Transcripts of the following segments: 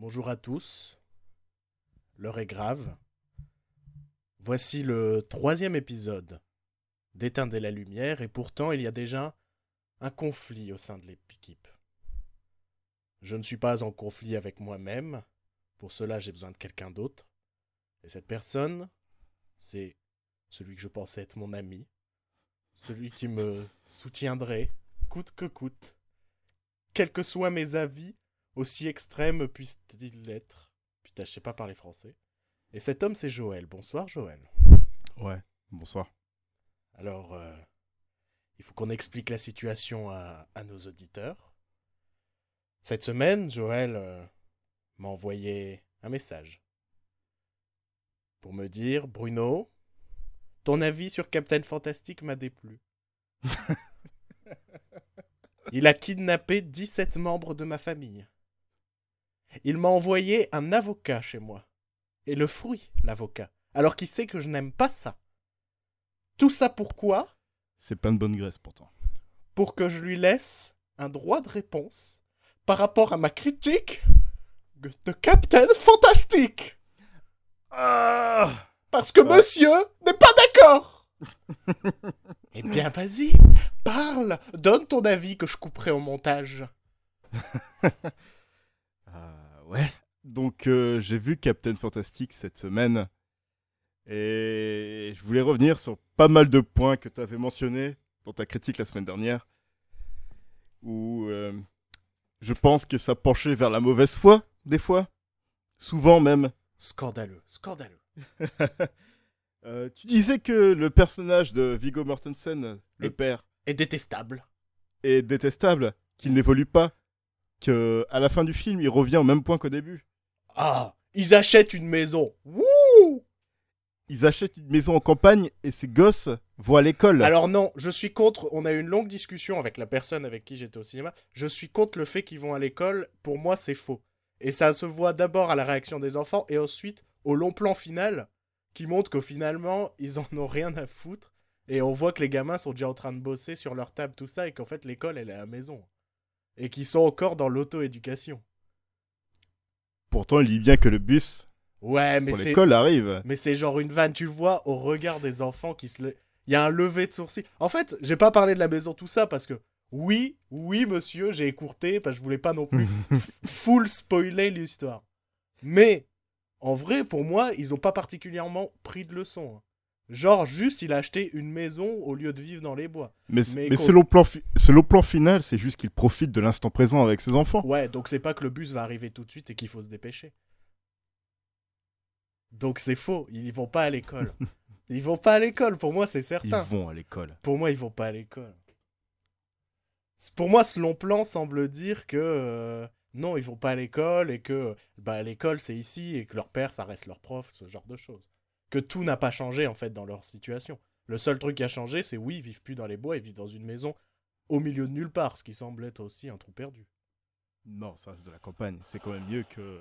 Bonjour à tous. L'heure est grave. Voici le troisième épisode d'Éteindre la lumière et pourtant il y a déjà un conflit au sein de l'équipe. Je ne suis pas en conflit avec moi-même. Pour cela, j'ai besoin de quelqu'un d'autre. Et cette personne, c'est celui que je pensais être mon ami, celui qui me soutiendrait coûte que coûte, quels que soient mes avis, aussi extrêmes puissent-ils l'être. Putain, je sais pas parler français. Et cet homme, c'est Joël. Bonsoir, Joël. Ouais, bonsoir. Alors, euh, il faut qu'on explique la situation à, à, nos auditeurs. Cette semaine, Joël euh, m'a envoyé un message pour me dire Bruno, ton avis sur Captain Fantastic m'a déplu. Il a kidnappé 17 membres de ma famille. Il m'a envoyé un avocat chez moi. Et le fruit, l'avocat. Alors qu'il sait que je n'aime pas ça? Tout ça pourquoi C'est plein de bonne graisse pourtant. Pour que je lui laisse un droit de réponse par rapport à ma critique de Captain Fantastic. Ah Parce que monsieur n'est pas d'accord. eh bien, vas-y, parle, donne ton avis que je couperai au montage. Ouais. Donc euh, j'ai vu Captain Fantastic cette semaine et je voulais revenir sur pas mal de points que tu avais mentionnés dans ta critique la semaine dernière où euh, je pense que ça penchait vers la mauvaise foi des fois, souvent même. Scandaleux, scandaleux. Euh, tu disais que le personnage de Viggo Mortensen, le père, Et détestable. est détestable, qu'il n'évolue pas, que à la fin du film, il revient au même point qu'au début. Ah, ils achètent une maison. Wouh Ils achètent une maison en campagne et ses gosses vont à l'école. Alors non, je suis contre. On a eu une longue discussion avec la personne avec qui j'étais au cinéma. Je suis contre le fait qu'ils vont à l'école. Pour moi, c'est faux. Et ça se voit d'abord à la réaction des enfants et ensuite au long plan final qui montre que finalement ils en ont rien à foutre. Et on voit que les gamins sont déjà en train de bosser sur leur table, tout ça, et qu'en fait l'école elle est à la maison. Et qu'ils sont encore dans l'auto-éducation. Pourtant, il dit bien que le bus Ouais, mais pour l'école arrive. Mais c'est genre une vanne, tu vois au regard des enfants qui se le... Il y a un lever de sourcil. En fait, j'ai pas parlé de la maison, tout ça, parce que oui, oui, monsieur, j'ai écourté, parce que je voulais pas non plus full spoiler l'histoire. Mais, en vrai, pour moi, ils ont pas particulièrement pris de leçon. hein. Genre, juste, il a acheté une maison au lieu de vivre dans les bois. mais mais mais selon, plan selon plan final, c'est juste qu'il profite de l'instant présent avec ses enfants. Ouais, donc c'est pas que le bus va arriver tout de suite et qu'il faut se dépêcher. Donc c'est faux, ils vont pas à l'école. Ils vont pas à l'école, pour moi, c'est Ils certain. vont à l'école. Pour moi, ils vont pas à l'école. Pour moi, ce long plan semble dire que euh, non, ils vont pas à l'école et que bah, l'école c'est ici et que leur père ça reste leur prof, ce genre de choses. Que tout n'a pas changé en fait dans leur situation. Le seul truc qui a changé, c'est oui, ils vivent plus dans les bois, ils vivent dans une maison au milieu de nulle part, ce qui semble être aussi un trou perdu. Non, ça reste de la campagne. C'est quand même mieux que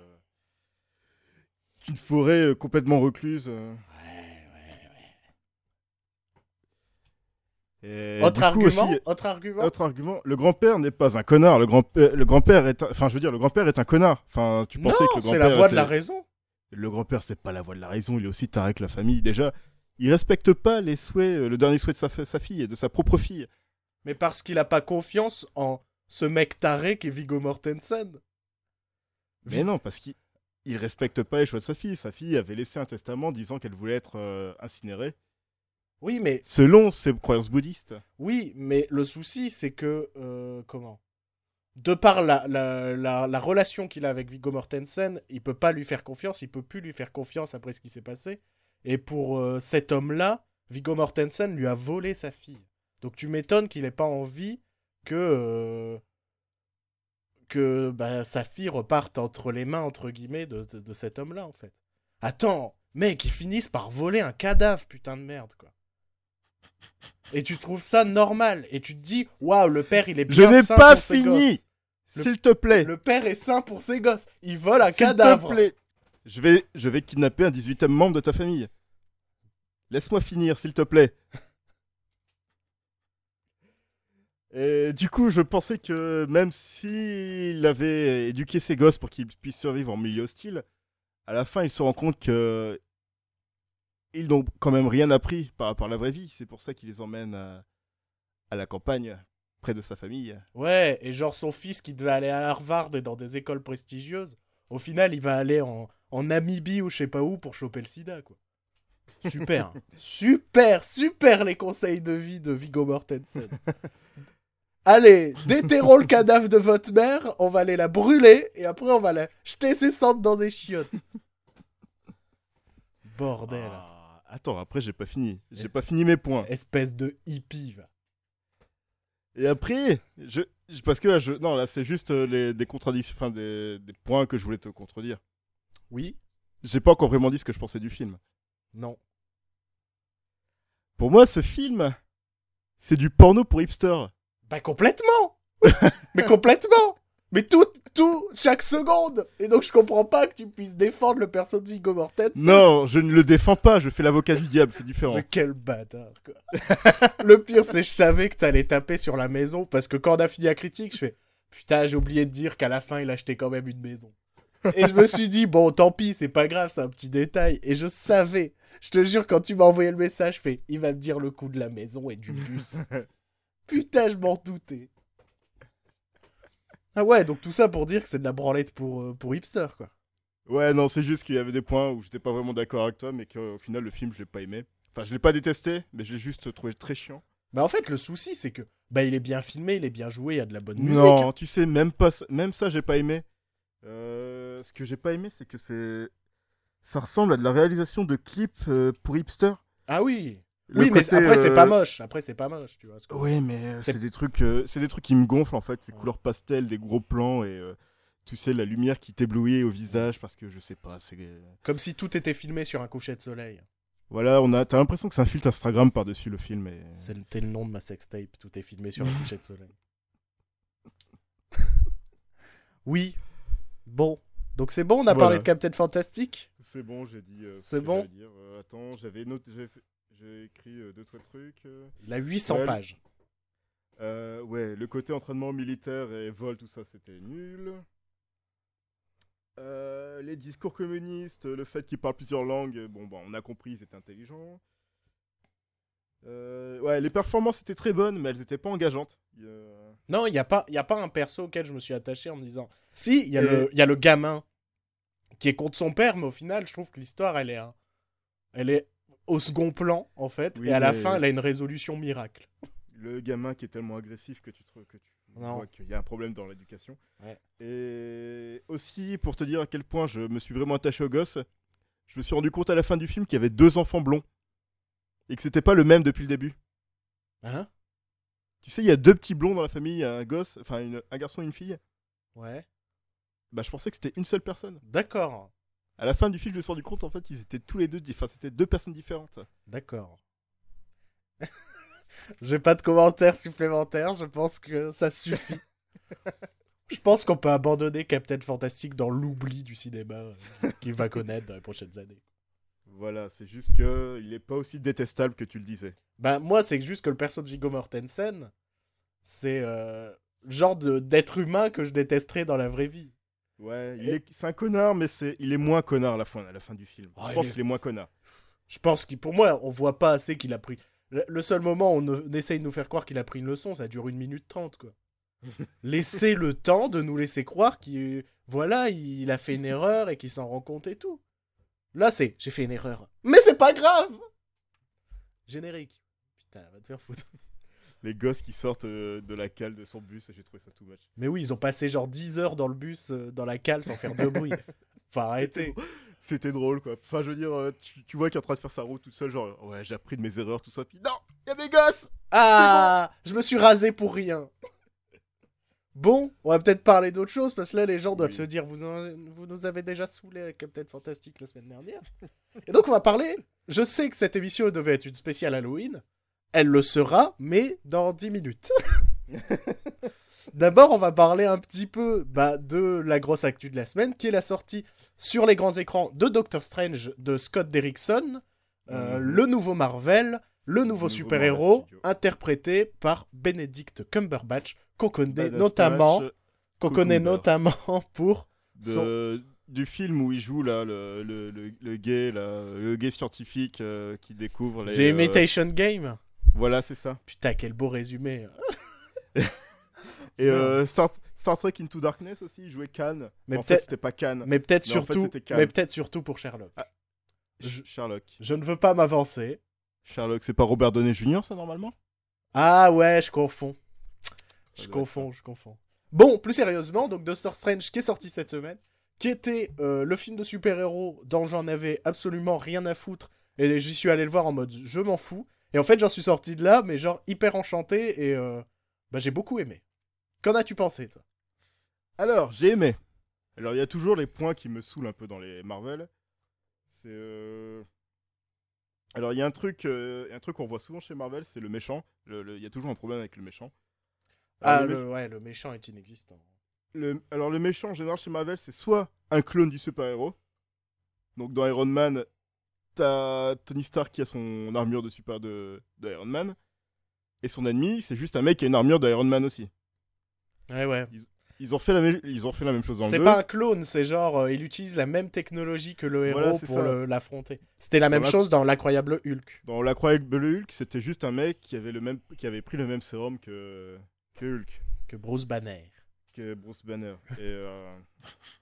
qu'une forêt euh, complètement recluse. euh. Et autre du coup argument aussi, Autre argument? autre argument, le grand-père n'est pas un connard. Le grand, euh, le grand-père est, un- enfin, je veux dire, le grand-père est un connard. Enfin, tu pensais non, que le c'est grand-père la voix de la était- raison. Le grand-père, c'est pas la voix de la raison. Il est aussi taré que la famille. Déjà, il respecte pas les souhaits, euh, le dernier souhait de sa, sa fille et de sa propre fille. Mais parce qu'il a pas confiance en ce mec taré qui est Viggo Mortensen. Mais non, parce qu'il il respecte pas les choix de sa fille. Sa fille avait laissé un testament disant qu'elle voulait être euh, incinérée Oui, mais selon ses croyances bouddhistes. Oui, mais le souci, c'est que. euh, comment? De par la, la, la, la relation qu'il a avec Viggo Mortensen, il peut pas lui faire confiance, il peut plus lui faire confiance après ce qui s'est passé. Et pour euh, cet homme-là, Viggo Mortensen lui a volé sa fille. Donc tu m'étonnes qu'il ait pas envie que. euh, que bah, sa fille reparte entre les mains, entre de cet homme-là, en fait. Attends, mec, ils finissent par voler un cadavre, putain de merde, quoi. Et tu trouves ça normal. Et tu te dis, waouh, le père, il est Je bien n'ai sain pas pour ses fini. S'il te plaît. Le père est sain pour ses gosses. Il vole un S'il cadavre. te plaît. Je vais, je vais kidnapper un 18e membre de ta famille. Laisse-moi finir, s'il te plaît. Et du coup, je pensais que même s'il avait éduqué ses gosses pour qu'ils puissent survivre en milieu hostile, à la fin, il se rend compte que ils n'ont quand même rien appris par rapport à la vraie vie. C'est pour ça qu'il les emmène à, à la campagne, près de sa famille. Ouais, et genre son fils qui devait aller à Harvard et dans des écoles prestigieuses, au final, il va aller en, en Namibie ou je sais pas où pour choper le sida, quoi. Super, super, super les conseils de vie de Viggo Mortensen. Allez, déterrons le cadavre de votre mère, on va aller la brûler et après on va la jeter ses cendres dans des chiottes. Bordel. Ah, attends, après, j'ai pas fini. J'ai pas fini mes points. Espèce de hippie, va. Et après, je, parce que là, je, non, là, c'est juste euh, les, des contradictions, enfin, des, des points que je voulais te contredire. Oui J'ai pas encore vraiment dit ce que je pensais du film. Non. Pour moi, ce film, c'est du porno pour hipster. Bah complètement Mais complètement Mais tout, tout, chaque seconde Et donc je comprends pas que tu puisses défendre le perso de Viggo Mortensen. Non, je ne le défends pas, je fais l'avocat du diable, c'est différent. Mais quel bâtard, quoi. le pire, c'est que je savais que t'allais taper sur la maison, parce que quand on a fini la critique, je fais Putain, j'ai oublié de dire qu'à la fin, il achetait quand même une maison. Et je me suis dit, bon, tant pis, c'est pas grave, c'est un petit détail. Et je savais, je te jure, quand tu m'as envoyé le message, je fais Il va me dire le coup de la maison et du bus. Putain, je m'en doutais. Ah ouais, donc tout ça pour dire que c'est de la branlette pour, euh, pour hipster, quoi. Ouais, non, c'est juste qu'il y avait des points où j'étais pas vraiment d'accord avec toi, mais qu'au final, le film, je l'ai pas aimé. Enfin, je l'ai pas détesté, mais je l'ai juste trouvé très chiant. Mais en fait, le souci, c'est que, bah, il est bien filmé, il est bien joué, il y a de la bonne musique. Non, tu sais, même, pas, ça- même ça, j'ai pas aimé. Euh, ce que j'ai pas aimé, c'est que c'est. Ça ressemble à de la réalisation de clips euh, pour hipster. Ah oui Le Oui, mais après, c'est euh, pas moche. Après, c'est pas moche, tu vois. ce Ouais, mais euh, C'est- c'est des trucs, euh, c'est des trucs qui me gonflent en fait. Ces Ouais. couleurs pastel, des gros plans et euh, tu sais la lumière qui t'éblouit au visage parce que je sais pas. C'est Comme si tout était filmé sur un coucher de soleil. voilà, on a. T'as l'impression que c'est un filtre Instagram par dessus le film. Et... C'était le nom de ma sextape. Tout est filmé sur un coucher de soleil. oui. Bon. Donc c'est bon, on a Voilà. parlé de Captain Fantastic? C'est bon, j'ai dit. euh, ce C'est bon dire. Euh, attends, j'avais noté, j'ai écrit euh, deux trois trucs. Il a 800 Ouais. pages. Euh, ouais, le côté entraînement militaire et vol, tout ça, c'était nul. Euh, les discours communistes, le fait qu'ils parlent plusieurs langues, bon, bah, on a compris, ils étaient intelligents. Euh, ouais, les performances étaient très bonnes, mais elles étaient pas engageantes. Non, il n'y a, pas- y a pas un perso auquel je me suis attaché en me disant... Si, il y, a Et- le- y a le gamin qui est contre son père, mais au final, je trouve que l'histoire, elle est... un- Elle est au second plan, en fait. Oui, et à la fin, elle a une résolution miracle. Le gamin qui est tellement agressif que tu trouves que tu Non. vois qu'il y a un problème dans l'éducation. Ouais. Et aussi, pour te dire à quel point je me suis vraiment attaché au gosse, je me suis rendu compte à la fin du film qu'il y avait deux enfants blonds. Et que c'était pas le même depuis le début. Hein? Tu sais, il y a deux petits blonds dans la famille, un gosse, enfin une- un garçon et une fille? Ouais. Bah, je pensais que c'était une seule personne. D'accord. À la fin du film, je me suis rendu compte, en fait, ils étaient tous les deux, enfin, c'était deux personnes différentes. D'accord. J'ai pas de commentaires supplémentaires, je pense que ça suffit. je pense qu'on peut abandonner Captain Fantastic dans l'oubli du cinéma euh, qu'il va connaître dans les prochaines années. Voilà, c'est juste que il est pas aussi détestable que tu le disais. Bah, moi, c'est juste que le perso de Viggo Mortensen, c'est euh, le genre de- d'être humain que je détesterais dans la vraie vie. Ouais, il est, c'est un connard, mais c'est, il est moins connard à la fin, à la fin du film. Oh, je pense est- qu'il est moins connard. Je pense qu'il, pour moi, on voit pas assez qu'il a pris. Le, seul moment où on essaye de nous faire croire qu'il a pris une leçon, ça dure une minute trente, quoi. Laissez le temps de nous laisser croire qu'il, voilà, il a fait une erreur et qu'il s'en rend compte et tout. Là, c'est, j'ai fait une erreur. Mais c'est pas grave Générique. Putain, va te faire foutre. Les gosses qui sortent euh, de la cale de son bus, j'ai trouvé ça tout match. Mais oui, ils ont passé genre 10 heures dans le bus, euh, dans la cale, sans faire de bruit. Enfin, arrêtez. C'était drôle, quoi. Enfin, je veux dire, euh, tu, tu vois qu'il est en train de faire sa route tout seul, genre, ouais, j'ai appris de mes erreurs, tout ça, puis non, il y a des gosses Ah Je me suis rasé pour rien. Bon, on va peut-être parler d'autre chose parce que là les gens doivent Oui. se dire vous, en- vous nous avez déjà saoulé avec Captain Fantastic la semaine dernière. Et donc on va parler. Je sais que cette émission devait être une spéciale Halloween. Elle le sera, mais dans 10 minutes. D'abord, on va parler un petit peu bah, de la grosse actu de la semaine, qui est la sortie sur les grands écrans de Doctor Strange de Scott Derrickson, euh, Mhm. le nouveau Marvel, le nouveau nouveau super-héros interprété par Benedict Cumberbatch, qu'on connaît Badass notamment, qu'on connaît notamment pour de- du film où il joue là le, le, le, le gay là, le gay scientifique euh, qui découvre les, The euh, Imitation Game. Voilà c'est ça Putain, quel beau résumé. et euh, Star, Star Trek Into Darkness aussi il jouait Khan Mais en fait peut-être- c'était pas Khan Mais peut-être Mais en fait, surtout, mais peut-être surtout pour Sherlock. Sh- Sherlock Je ne veux pas m'avancer. Sherlock c'est pas Robert Downey Jr ça normalement? Ah ouais, je confonds. Je confonds, je confonds. Bon, plus sérieusement, donc Doctor Strange qui est sorti cette semaine, qui était euh, le film de super-héros dont j'en avais absolument rien à foutre, et j'y suis allé le voir en mode je m'en fous. Et en fait, j'en suis sorti de là, mais genre hyper enchanté, et euh, bah, j'ai beaucoup aimé. Qu'en as-tu pensé, toi? Alors j'ai aimé alors il y a toujours les points qui me saoulent un peu dans les Marvel c'est euh, alors il y a un truc euh, un truc qu'on voit souvent chez Marvel c'est le méchant il y a toujours un problème avec le méchant Ah, le, ouais, le méchant est inexistant. Le- alors le méchant en général chez Marvel c'est soit un clone du super-héros. Donc dans Iron Man, t'as Tony Stark qui a son armure de super de, de Iron Man. Et son ennemi, c'est juste un mec qui a une armure d'Iron Man aussi. Ouais, ouais. Ils ont fait la, même- ils ont fait la même chose dans le C'est 2. pas un clone, c'est genre, euh, il utilise la même technologie que le héros Voilà, pour l'affronter. C'était la même la- chose dans l'incroyable Hulk. Dans l'incroyable Hulk, c'était juste un mec qui avait, le même, qui avait pris le même sérum que, que Hulk, Que Bruce Banner. que Bruce Banner. Et euh,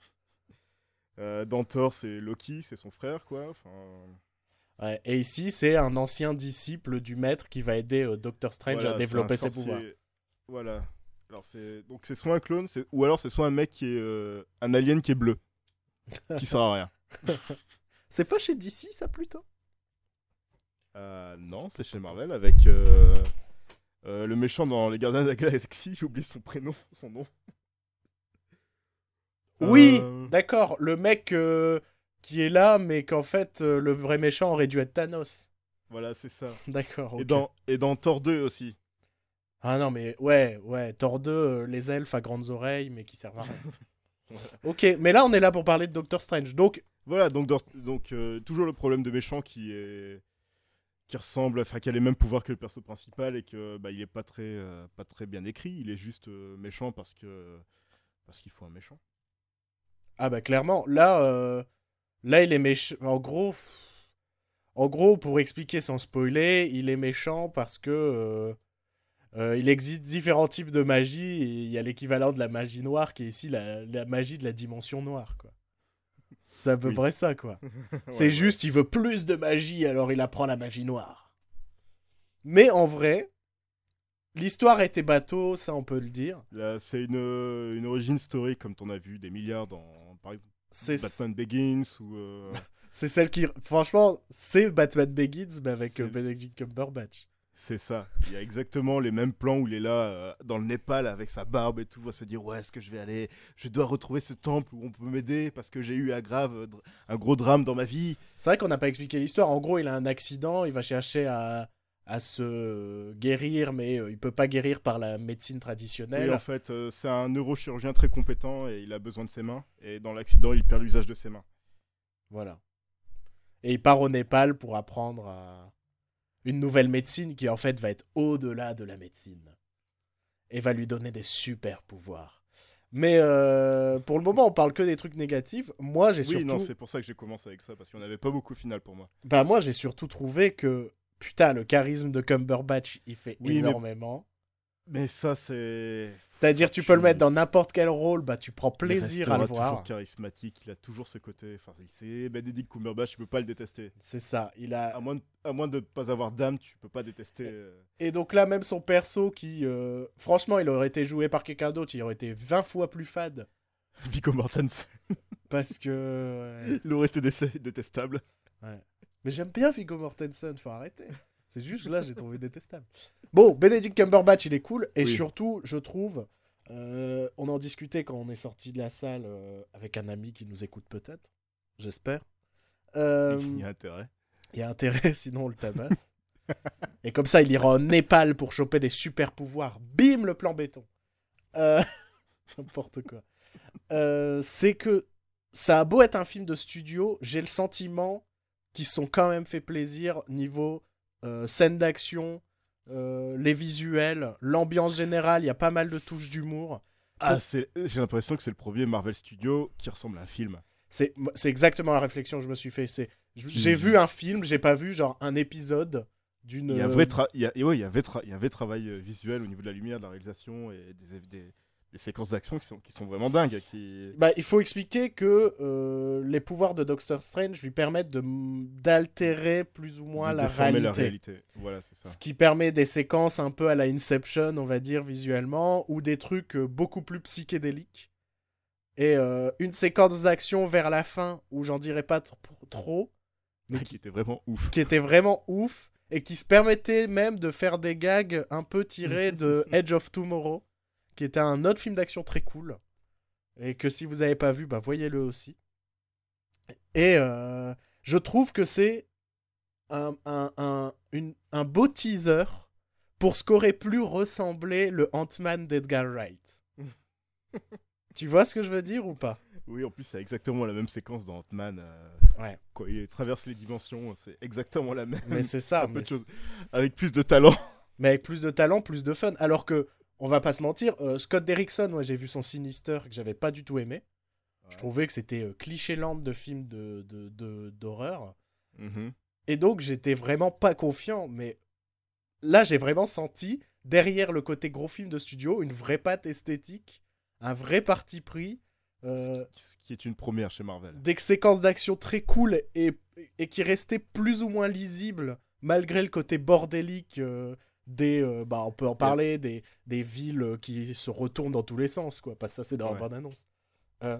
euh, dans Thor, c'est Loki, c'est son frère, quoi. Enfin, Ouais, et ici, c'est un ancien disciple du maître qui va aider euh, Doctor Strange Voilà, à développer ses sorcier- pouvoirs. Voilà. Alors c'est donc c'est soit un clone, ou alors c'est soit un mec qui est euh, un alien qui est bleu, qui sert à rien. C'est pas chez DC, ça, plutôt? Euh, non, c'est chez Marvel avec euh, le méchant dans les Gardiens de la Galaxie. J'oublie son prénom, son nom. Oui, Euh, d'accord. Le mec euh, qui est là, mais qu'en fait, euh, le vrai méchant aurait dû être Thanos. Voilà, c'est ça. D'accord. Et ok. dans et dans Thor 2 aussi. Ah non, mais ouais, ouais. Thor 2, euh, les elfes à grandes oreilles, mais qui servent à rien. ok, mais là, on est là pour parler de Doctor Strange. Donc, Voilà, donc donc toujours le problème de méchant qui est qui ressemble, enfin qui a les mêmes pouvoirs que le perso principal et que bah il est pas très euh, pas très bien écrit. Il est juste euh, méchant parce que parce qu'il faut un méchant. Ah bah clairement, là, euh, là il est méchant. En gros, en gros, pour expliquer sans spoiler, il est méchant parce que euh, euh, il existe différents types de magie et il y a l'équivalent de la magie noire qui est ici la, la magie de la dimension noire, quoi. C'est à peu Oui. près ça, quoi. C'est Ouais, juste, il veut plus de magie, alors il apprend la magie noire. Mais en vrai, l'histoire était bateau, ça on peut le dire. c'est une euh, une origin story comme t'en as vu des milliards dans par exemple C'est Batman Begins ou euh, C'est celle qui. Franchement, c'est Batman Begins, mais avec euh, Benedict Cumberbatch. c'est ça. Il y a exactement les mêmes plans où il est là euh, dans le Népal avec sa barbe et tout, va se dire ouais est-ce que je vais aller, je dois retrouver ce temple où on peut m'aider parce que j'ai eu un grave un gros drame dans ma vie. C'est vrai qu'on n'a pas expliqué l'histoire. En gros, il a un accident, il va chercher à, à se guérir, mais euh, il peut pas guérir par la médecine traditionnelle. Oui, en fait, euh, c'est un neurochirurgien très compétent et il a besoin de ses mains. Et dans l'accident, il perd l'usage de ses mains. Voilà. Et il part au Népal pour apprendre à une nouvelle médecine qui, en fait, va être au-delà de la médecine. Et va lui donner des super pouvoirs. Mais euh, pour le moment, on parle que des trucs négatifs. Moi, j'ai Oui, surtout... non, c'est pour ça que j'ai commencé avec ça, parce qu'il n'y en avait pas beaucoup au final pour moi. Bah moi j'ai surtout trouvé que putain le charisme de Cumberbatch il fait Oui, énormément. Mais ça, c'est. C'est-à-dire tu peux le mettre dans n'importe quel rôle, bah tu prends Il plaisir à le voir. toujours charismatique, il a toujours ce côté. Enfin, c'est Benedict Cumberbatch, tu peux pas le détester. C'est ça, il a À moins de, à moins de pas avoir d'âme, tu peux pas détester. euh, et donc là même son perso qui euh, franchement il aurait été joué par quelqu'un d'autre, il aurait été 20 fois plus fade Viggo Mortensen. parce que ouais. il aurait été dé- détestable. Mais j'aime bien Viggo Mortensen, faut arrêter. C'est juste là, j'ai trouvé détestable. Bon, Benedict Cumberbatch, il est cool. Et Oui. surtout, je trouve, euh, on en discutait quand on est sorti de la salle euh, avec un ami qui nous écoute peut-être. J'espère. Euh, Il y a intérêt. il y a intérêt, sinon on le tabasse. et comme ça, il ira au Népal pour choper des super pouvoirs. Bim, le plan béton. N'importe quoi. C'est que ça a beau être un film de studio, j'ai le sentiment se sont quand même fait plaisir niveau euh, scènes d'action, euh, les visuels, l'ambiance générale, il y a pas mal de touches d'humour. Ah, j'ai l'impression que c'est le premier Marvel Studio qui ressemble à un film. C'est c'est exactement la réflexion que je me suis fait. C'est J'ai vu un film, j'ai pas vu genre un épisode d'une. Il y a un euh, vrai, tra- il y a, et ouais, il y a un vrai, tra- il y a un vrai travail euh, visuel au niveau de la lumière, de la réalisation et des, des- des séquences d'action qui sont, qui sont vraiment dingues. Qui... Bah, il faut expliquer que euh, les pouvoirs de Doctor Strange lui permettent d'altérer plus ou moins de la réalité. la réalité. Voilà, c'est ça. Ce qui permet des séquences un peu à la Inception, on va dire, visuellement, ou des trucs euh, beaucoup plus psychédéliques. Et euh, une séquence d'action vers la fin, où j'en dirais pas tr- trop, mais qui qui, était vraiment ouf. qui était vraiment ouf, et qui se permettait même de faire des gags un peu tirés de Edge of Tomorrow, qui était un autre film d'action très cool. Et que si vous n'avez pas vu, bah voyez-le aussi. Et euh, je trouve que c'est un, un, un, une- un beau teaser pour ce qu'aurait pu ressembler le Ant-Man d'Edgar Wright. tu vois ce que je veux dire ou pas? Oui, en plus, c'est exactement la même séquence dans Ant-Man. euh, Ouais. Quand il traverse les dimensions, c'est exactement la même. Mais c'est ça. Mais. Avec plus de talent. mais avec plus de talent, plus de fun. Alors que, on va pas se mentir, euh, Scott Derrickson, moi j'ai vu son Sinister que j'avais pas du tout aimé. Je trouvais que c'était euh, cliché lente de film de, de, de- d'horreur. Mhm. Et donc j'étais vraiment pas confiant, mais là j'ai vraiment senti, derrière le côté gros film de studio, une vraie patte esthétique, un vrai parti pris, euh, Ce qui est une première chez Marvel. des séquences d'action très cool et, et qui restaient plus ou moins lisibles, malgré le côté bordélique euh, des... euh, bah on peut en parler, des, des villes euh, qui se retournent dans tous les sens, quoi, parce que ça c'est dans la Ouais. bande-annonce. Euh,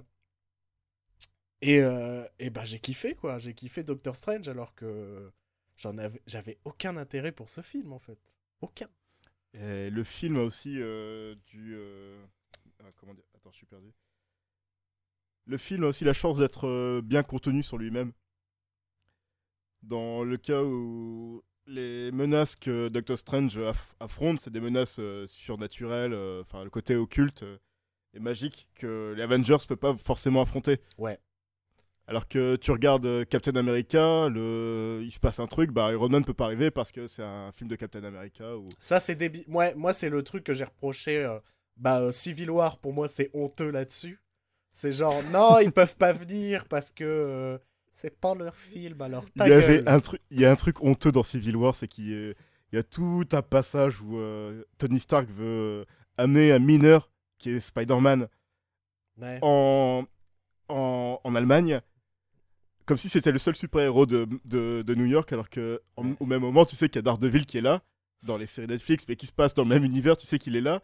et, euh, et bah j'ai kiffé quoi, j'ai kiffé Doctor Strange alors que j'en avais, j'avais aucun intérêt pour ce film en fait, aucun. Et le film a aussi euh, du. euh, ah, comment dire Attends, je suis perdu. Le film a aussi la chance d'être bien contenu sur lui-même. Dans le cas où les menaces que Doctor Strange aff- affronte, c'est des menaces euh, surnaturelles, euh, enfin le côté occulte euh, et magique que les Avengers ne peuvent pas forcément affronter. Ouais. Alors que tu regardes Captain America, le... il se passe un truc, bah Iron Man peut pas arriver parce que c'est un film de Captain America ou Ça c'est débile. Ouais, moi c'est le truc que j'ai reproché. bah Civil War pour moi c'est honteux là-dessus. C'est genre non ils peuvent pas venir parce que c'est pas leur film alors ta il y avait un truc il y a un truc honteux dans Civil War c'est qu'il y, a- il y a tout un passage où euh, Tony Stark veut amener un mineur qui est Spider-Man Ouais. en, en, en Allemagne comme si c'était le seul super-héros de, de, de New York alors que en- au même moment tu sais qu'il y a Daredevil qui est là dans les séries Netflix mais qui se passe dans le même univers tu sais qu'il est là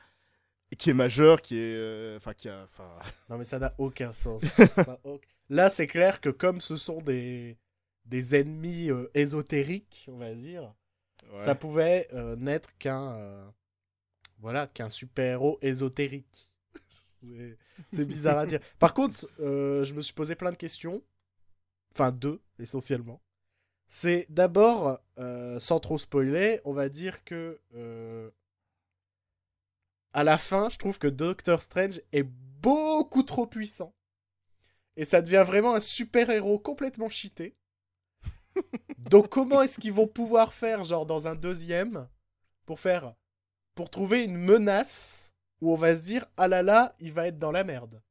qui est majeur qui est euh, enfin qui a enfin Non, mais ça n'a aucun sens. Ça a aucun- Là, c'est clair que comme ce sont des, des ennemis euh, ésotériques, on va dire, ça pouvait euh, n'être qu'un euh, voilà qu'un super-héros ésotérique. C'est- bizarre à dire. Par contre, euh, je me suis posé plein de questions. Enfin, deux, essentiellement. C'est d'abord, sans trop spoiler, on va dire que à la fin, je trouve que Doctor Strange est beaucoup trop puissant. Et ça devient vraiment un super-héros complètement cheaté. Donc comment est-ce qu'ils vont pouvoir faire, genre dans un deuxième, pour faire... Pour trouver une menace où on va se dire, ah là là, il va être dans la merde.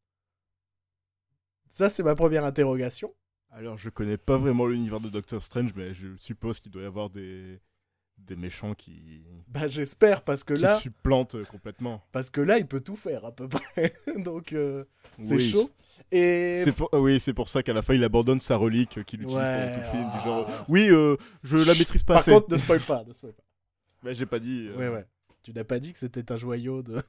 Ça, c'est ma première interrogation. Alors, je connais pas vraiment l'univers de Doctor Strange, mais je suppose qu'il doit y avoir des, des méchants qui, Bah j'espère, parce que qui là, supplantent euh, complètement. parce que là, il peut tout faire à peu près. Donc, euh, c'est Oui. chaud. Et C'est pour, oui, c'est pour ça qu'à la fin, il abandonne sa relique qu'il utilise Ouais, pendant tout le film. Du ah. genre, oui, euh, je la Chut, maîtrise pas par assez. contre, ne spoil pas, ne spoil pas. Mais j'ai pas dit. euh, Ouais, ouais. Tu n'as pas dit que c'était un joyau de...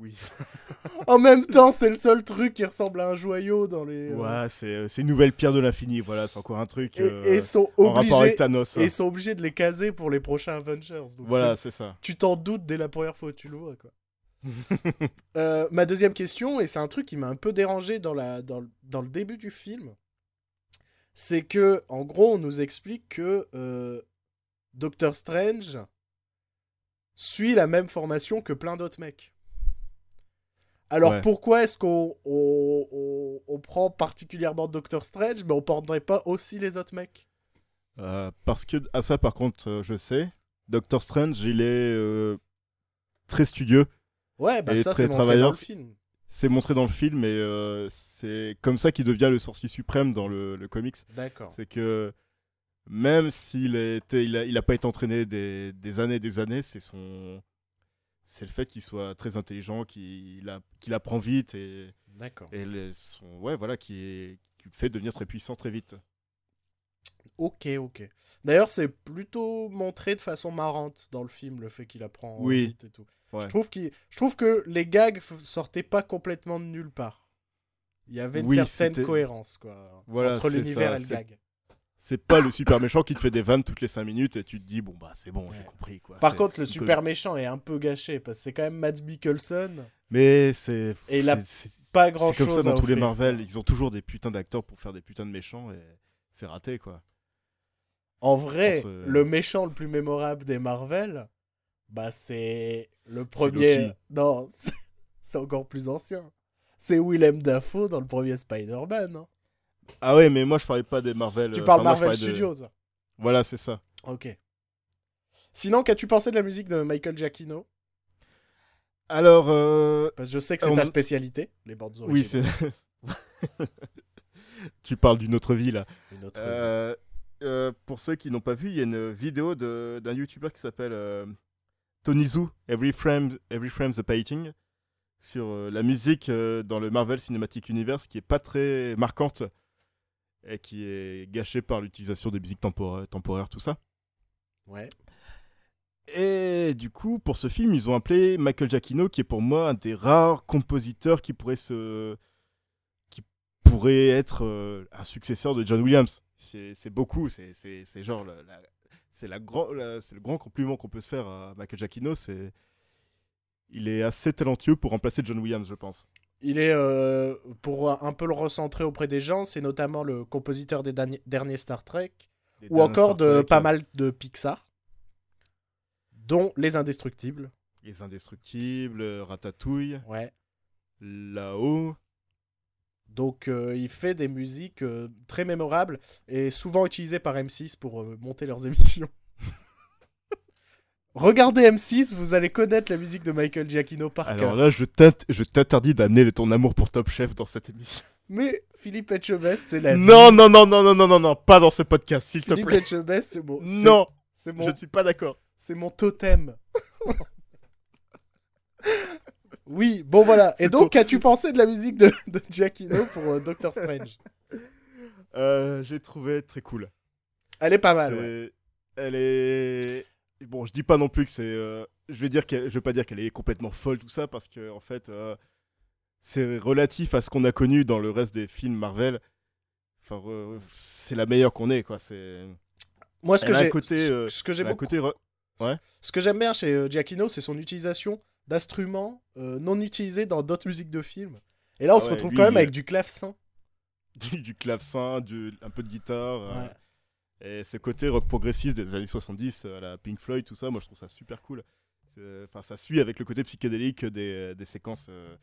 Oui. en même temps, c'est le seul truc qui ressemble à un joyau dans les... euh, Ouais, c'est euh, c'est une nouvelle pierre de l'infini. Voilà, c'est encore un truc Et, euh, et sont en rapport avec Thanos. Et ils sont obligés de les caser pour les prochains Avengers. Donc Voilà, c'est- ça. tu t'en doutes dès la première fois où tu le vois, quoi. Euh, ma deuxième question, et c'est un truc qui m'a un peu dérangé dans, la, dans, le- dans le début du film, c'est que, en gros, on nous explique que euh, Doctor Strange suit la même formation que plein d'autres mecs. Alors Ouais. pourquoi est-ce qu'on on, on- on prend particulièrement Doctor Strange, mais on prendrait pas aussi les autres mecs? Euh, parce que, à ça par contre, euh, je sais, Doctor Strange, il est euh, très studieux. Ouais, bah Et ça, très c'est montré dans travailleur, le film. C'est montré dans le film et c'est comme ça qu'il devient le sorcier suprême dans le, le comics. D'accord. C'est que même s'il il a, il a pas été entraîné des, des années et des années, c'est son, c'est le fait qu'il soit très intelligent, qu'il a- qu'il apprend vite et, D'accord. et le- son, ouais, voilà, qui, fait devenir très puissant très vite. Ok, ok. D'ailleurs, c'est plutôt montré de façon marrante dans le film, le fait qu'il apprend Oui. vite et tout. Ouais. Je, trouve qu'il- je trouve que les gags sortaient pas complètement de nulle part. Il y avait une Oui, certaine c'était- cohérence, quoi, Voilà, entre l'univers ça, et le c'est- gag. C'est pas le super méchant qui te fait des vannes toutes les 5 minutes et tu te dis bon bah c'est bon, j'ai compris quoi. Par C'est- contre, le c'est super méchant est un peu gâché, parce que c'est quand même Mads Mikkelsen. Mais c'est. Et il a c'est- c'est- Pas grand C'est chose comme ça dans tous les. Marvel. Ils ont toujours des putains d'acteurs pour faire des putains de méchants et c'est raté quoi. En vrai, Entre- le méchant le plus mémorable des Marvel, bah c'est le premier. Non, c'est- c'est encore plus ancien. C'est Willem Dafoe dans le premier Spider-Man. hein. Ah ouais, mais moi je parlais pas des Marvel. Tu euh, parles enfin, Marvel de- Studios. toi. Voilà, c'est ça. Ok. Sinon, qu'as-tu pensé de la musique de Michael Giacchino? Alors, euh, Parce que je sais que c'est On- ta spécialité, les bandes originales. oui, c'est. tu parles d'une autre vie là. Une autre- Euh, euh, pour ceux qui n'ont pas vu, il y a une vidéo de- d'un YouTuber qui s'appelle Tony Zhu, Every Frame, Every Frame's a Painting, sur la musique dans le Marvel Cinematic Universe qui est pas très marquante et qui est gâchée par l'utilisation des musiques tempora- temporaires, tout ça. Ouais. Et du coup, pour ce film, ils ont appelé Michael Giacchino, qui est pour moi un des rares compositeurs qui pourrait se, qui pourrait être euh, un successeur de John Williams. C'est beaucoup, c'est genre la- la- c'est la grand, c'est le grand compliment qu'on peut se faire à Michael Giacchino. C'est il est assez talentueux pour remplacer John Williams, je pense. Il est, euh, pour un peu le recentrer auprès des gens, c'est notamment le compositeur des derniers- Star Trek, Des ou encore de pas mal de Pixar, dont Les Indestructibles. Les Indestructibles, Ratatouille, Ouais. là-haut. Donc euh, il fait des musiques euh, très mémorables et souvent utilisées par M6 pour monter leurs émissions. Regardez M6, vous allez connaître la musique de Michael Giacchino par Alors cœur. là, je t'int- je t'interdis d'amener ton amour pour Top Chef dans cette émission. Mais Philippe Etchebest, c'est la vie. Non, non, non, non, non, non, non, non, pas dans ce podcast, s'il te Philippe plaît. Etchebest, c'est mon, c'est- Non, c'est je mon, ne suis pas d'accord. c'est mon totem. oui, bon voilà. Et donc, ton- qu'as-tu pensé de la musique de, de Giacchino pour euh, Doctor Strange Euh, J'ai trouvé très cool. Elle est pas mal, ouais. Elle est. Bon, je dis pas non plus que c'est. euh, Je vais dire qu'elle. Je vais pas dire qu'elle est complètement folle tout ça parce que en fait, euh, c'est relatif à ce qu'on a connu dans le reste des films Marvel. Enfin, euh, c'est la meilleure qu'on ait quoi. C'est. Moi, ce que Elle a un j'ai, côté, ce- euh, ce que j'ai un beaucoup côté. re- Ce que j'aime bien chez Giacchino, c'est son utilisation d'instruments non utilisés dans d'autres musiques de films. Et là, on Ah se ouais, retrouve lui, quand même avec du clavecin. du, du clavecin, du, un peu de guitare. Ouais. Et ce côté rock progressiste des années 70, à la Pink Floyd, tout ça, moi je trouve ça super cool. Enfin, ça suit avec le côté psychédélique des, des séquences, euh,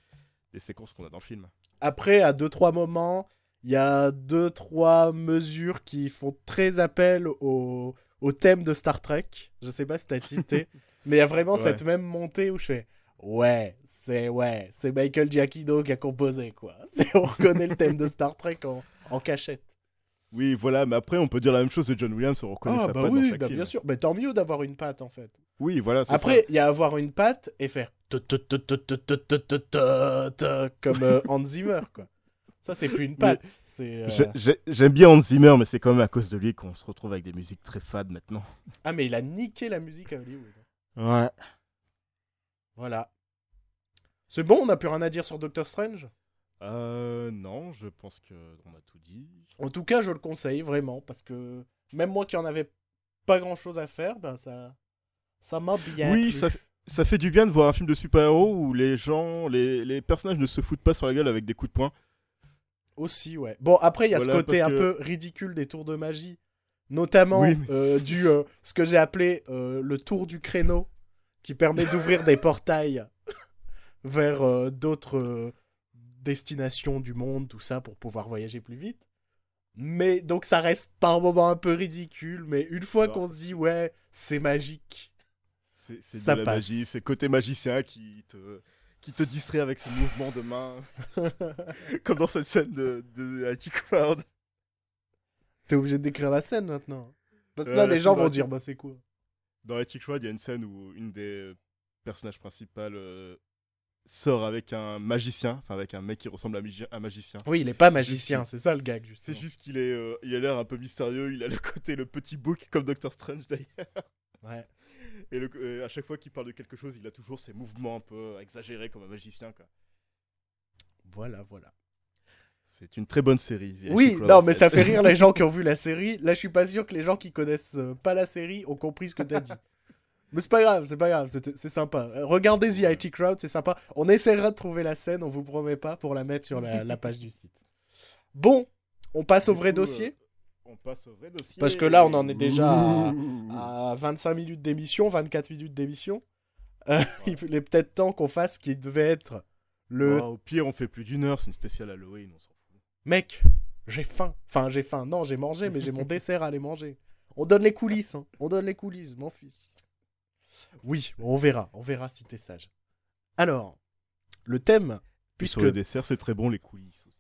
des séquences qu'on a dans le film. Après, à deux trois moments, il y a deux trois mesures qui font très appel au, au thème de Star Trek. Je sais pas si t'as tilté, mais il y a vraiment Ouais. cette même montée où je fais ouais, c'est ouais, c'est Michael Giacchino qui a composé quoi. On reconnaît le thème de Star Trek en, en cachette. Oui, voilà, mais après, on peut dire la même chose de John Williams, on reconnaît ah, sa bah patte oui, dans chaque film. bien sûr. Mais tant mieux d'avoir une patte, en fait. Oui, voilà. Après, il y a avoir une patte et faire comme Hans Zimmer, quoi. Ça, c'est plus une patte. J'aime bien Hans Zimmer, mais c'est quand même à cause de lui qu'on se retrouve avec des musiques très fades maintenant. Ah, mais il a niqué la musique à Hollywood. Ouais. Voilà. C'est bon, on n'a plus rien à dire sur Doctor Strange euh, non, je pense qu'on a tout dit. En tout cas, je le conseille vraiment parce que même moi qui en avais pas grand-chose à faire, ben ça ça m'a bien oui, plu. ça, fait- ça fait du bien de voir un film de super-héros où les gens, les, les personnages ne se foutent pas sur la gueule avec des coups de poing. Aussi, ouais. Bon, après, il y a Voilà, ce côté un que- peu ridicule des tours de magie. Notamment Oui, mais euh, du euh, ce que j'ai appelé euh, le tour du créneau, qui permet d'ouvrir des portails vers euh, d'autres euh, destinations du monde, tout ça, pour pouvoir voyager plus vite. Mais donc ça reste par moments un peu ridicule, mais une fois qu'on se dit ouais, c'est magique. C'est de la passe. magie, c'est côté magicien qui te, qui te distrait avec ses mouvements de main. Comme dans cette scène de, de IT Crowd. T'es obligé de décrire la scène maintenant. Parce que Euh, là, la les gens vont dire bah c'est quoi? Dans IT Crowd, il y a une scène où une des personnages principales euh, sort avec un magicien, enfin avec un mec qui ressemble à un magicien. Oui, il est pas magicien, c'est ça le gag C'est juste qu'il est, euh, il a l'air un peu mystérieux, il a le côté le petit bouc comme Doctor Strange d'ailleurs. Ouais. Et, le- et à chaque fois qu'il parle de quelque chose, il a toujours ses mouvements un peu exagérés comme un magicien. Quoi. Voilà, voilà. C'est une très bonne série. The Oui, non, mais fait. ça fait rire les gens qui ont vu la série. Là, je suis pas sûr que les gens qui connaissent euh, pas la série ont compris ce que t'as dit. Mais c'est pas grave, c'est pas grave, c'est c'est sympa. Euh, Regardez The IT Crowd, c'est sympa. On essaiera de trouver la scène, on vous promet pas, pour la mettre sur la, la page du site. Bon, on passe au vrai coup, dossier. euh, on passe au vrai dossier. Parce que là, on en est déjà à- Ouh. À 25 minutes d'émission, 24 minutes d'émission. Euh, il est peut-être temps qu'on fasse ce qui devait être le Oh, au pire, on fait plus d'une heure, c'est une spéciale Halloween, on s'en fout. Mec, j'ai faim. Enfin, j'ai faim. Non, j'ai mangé, mais j'ai mon dessert à aller manger. On donne les coulisses, hein. On donne les coulisses, mon fils. Oui, on verra. On verra si t'es sage. Alors, le thème, Puis sur puisque... le dessert, c'est très bon, les coulisses aussi.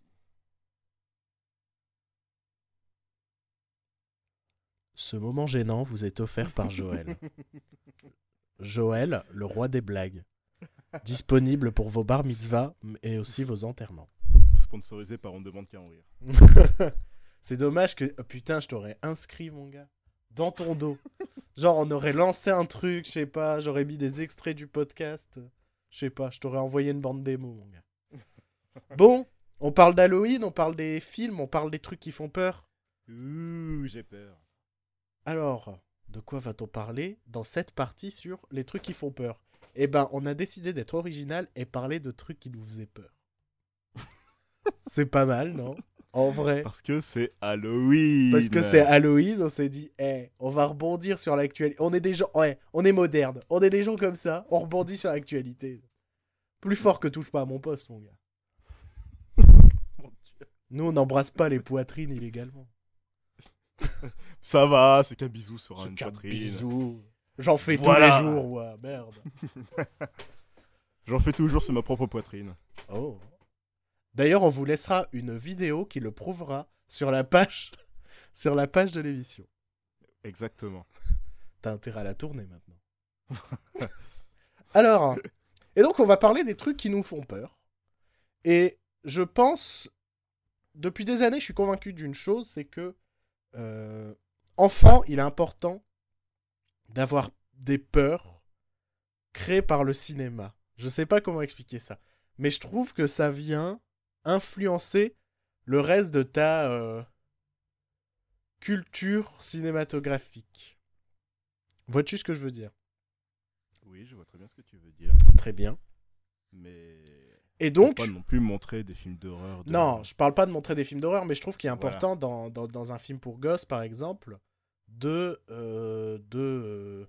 Ce moment gênant vous est offert par Joël. Joël, le roi des blagues. Disponible pour vos bar mitzvahs et aussi vos enterrements. Sponsorisé par On demande qu'à en rire. C'est dommage que. oh, putain, je t'aurais inscrit, mon gars. Dans ton dos. Genre, on aurait lancé un truc, je sais pas, j'aurais mis des extraits du podcast. Je sais pas, je t'aurais envoyé une bande démo, mon gars. Bon, on parle d'Halloween, on parle des films, on parle des trucs qui font peur. Ouh, j'ai peur. Alors, de quoi va-t-on parler dans cette partie sur les trucs qui font peur? Eh ben, on a décidé d'être original et parler de trucs qui nous faisaient peur. C'est pas mal, non? En vrai. Parce que c'est Halloween. Parce que c'est Halloween, on s'est dit, eh, on va rebondir sur l'actualité. On est des gens, ouais, on est moderne. On est des gens comme ça, on rebondit sur l'actualité. Plus fort que touche pas à mon poste, mon gars. Mon Dieu. Nous, on n'embrasse pas les poitrines illégalement. Ça va, c'est qu'un bisou sur une qu'un poitrine. bisou. J'en fais Voilà. tous les jours, ouais, merde. J'en fais toujours sur ma propre poitrine. Oh. D'ailleurs, on vous laissera une vidéo qui le prouvera sur la page, sur la page de l'émission. Exactement. T'as intérêt à la tourner maintenant. Alors, et donc on va parler des trucs qui nous font peur. Et je pense, depuis des années, je suis convaincu d'une chose, c'est que euh, enfant, il est important d'avoir des peurs créées par le cinéma. Je sais pas comment expliquer ça, mais je trouve que ça vient influencer le reste de ta euh, culture cinématographique. Vois-tu ce que je veux dire? Oui, je vois très bien ce que tu veux dire. Très bien. Mais. Et Donc... Pas non plus montrer des films d'horreur. de- non, je parle pas de montrer des films d'horreur, mais je trouve qu'il est Voilà. important dans, dans, dans un film pour gosses, par exemple, de. euh, de euh,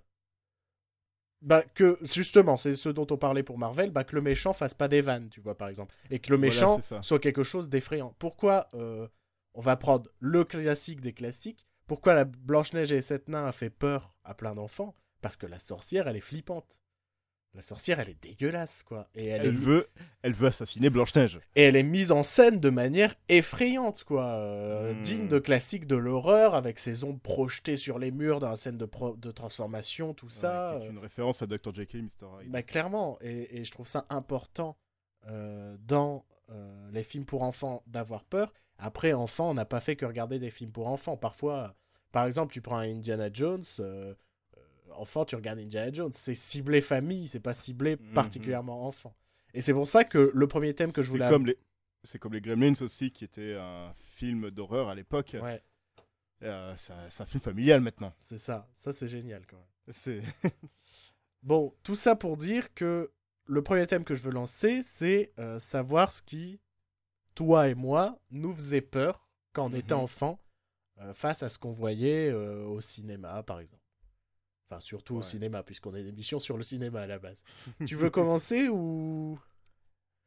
bah, que, justement, c'est ce dont on parlait pour Marvel, bah, que le méchant fasse pas des vannes, tu vois, par exemple. Et que le méchant soit quelque chose d'effrayant. Pourquoi euh, on va prendre le classique des classiques? Pourquoi la Blanche-Neige et les Sept Nains a fait peur à plein d'enfants? Parce que la sorcière, elle est flippante. La sorcière, elle est dégueulasse, quoi. Et elle, Elle, est, veut, elle veut assassiner Blanche-Neige. et elle est mise en scène de manière effrayante, quoi. euh, Hmm. Digne de classique de l'horreur, avec ses ombres projetées sur les murs dans la scène de, pro- de transformation, tout ça. Ouais, qui est euh, une référence à Dr. Jekyll et Mr. Hyde. bah, clairement, et, et je trouve ça important euh, dans euh, les films pour enfants d'avoir peur. Après, enfant, on n'a pas fait que regarder des films pour enfants. Parfois, par exemple, tu prends Indiana Jones, enfant, tu regardes Indiana Jones, c'est ciblé famille, c'est pas ciblé Mhm. particulièrement enfant. Et c'est pour ça que le premier thème que je C'est voulais... comme les. C'est comme les Gremlins aussi, qui était un film d'horreur à l'époque. Ouais, Euh, c'est un- film familial maintenant. c'est ça, ça c'est génial quand même. C'est Bon, tout ça pour dire que le premier thème que je veux lancer, c'est euh, savoir ce qui, toi et moi, nous faisait peur quand on était Mhm. enfant euh, face à ce qu'on voyait au cinéma, par exemple. Enfin, surtout au cinéma, puisqu'on a une émission sur le cinéma à la base. tu veux commencer ou...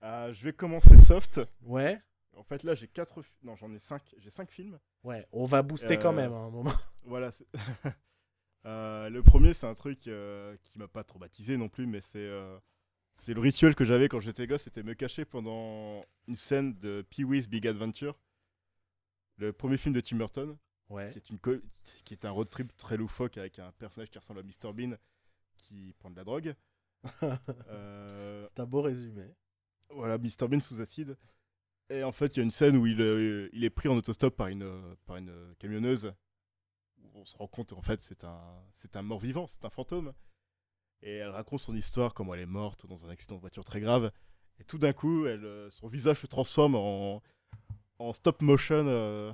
Ah, je vais commencer soft. Ouais En fait, là, j'ai quatre. fi- Non, j'en ai cinq. J'ai cinq films. Ouais, on va booster quand Euh, même hein, à un moment. Voilà. Euh, le premier, c'est un truc euh, qui m'a pas traumatisé non plus, mais c'est euh, c'est le rituel que j'avais quand j'étais gosse, c'était me cacher pendant une scène de Pee-wee's Big Adventure, le premier film de Tim Burton, Ouais. qui est, une qui est un road trip très loufoque avec un personnage qui ressemble à Mr Bean qui prend de la drogue. Euh, C'est un beau résumé. voilà, Mr Bean sous acide. Et en fait, il y a une scène où il, euh, il est pris en autostop par une, euh, par une camionneuse. Où on se rend compte, en fait, c'est un, c'est un mort-vivant, c'est un fantôme. Et elle raconte son histoire, comment elle est morte dans un accident de voiture très grave. Et tout d'un coup, elle, son visage se transforme en, en stop motion, euh,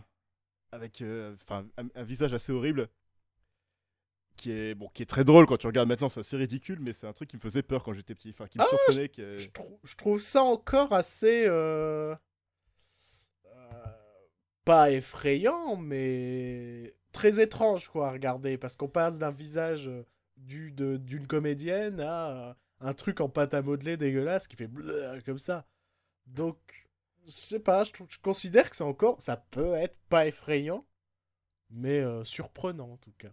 avec euh, enfin, un, un visage assez horrible. Qui est, bon, qui est très drôle quand tu regardes maintenant, c'est assez ridicule, mais c'est un truc qui me faisait peur quand j'étais petit. Enfin, qui me Ah, surprenait. que- Je, trou- je trouve ça encore assez. euh, euh, pas effrayant, mais très étrange, quoi, à regarder. Parce qu'on passe d'un visage du, de- d'une comédienne à un truc en pâte à modeler dégueulasse qui fait comme ça. Donc, je sais pas, je, je considère que c'est encore. Ça peut être pas effrayant, mais euh, surprenant en tout cas.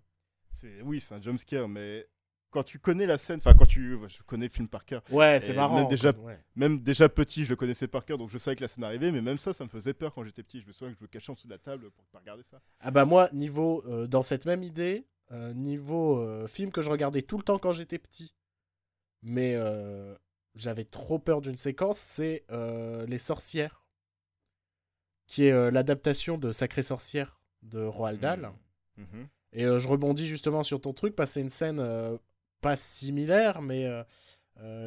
C'est oui, c'est un jumpscare, mais quand tu connais la scène, enfin quand tu, je connais le film par cœur. Ouais, c'est marrant. même déjà- ouais. Même déjà petit, je le connaissais par cœur, donc je savais que la scène arrivait, mais même ça, ça me faisait peur quand j'étais petit. Je me souviens que je me cachais en dessous de la table pour pas regarder ça. Ah bah moi, niveau, euh, dans cette même idée, euh, niveau film que je regardais tout le temps quand j'étais petit, mais j'avais trop peur d'une séquence, c'est Les Sorcières, qui est euh, l'adaptation de Sacrée Sorcière de Roald Dahl. Mhm. Et euh, je rebondis justement sur ton truc parce que c'est une scène euh, pas similaire, mais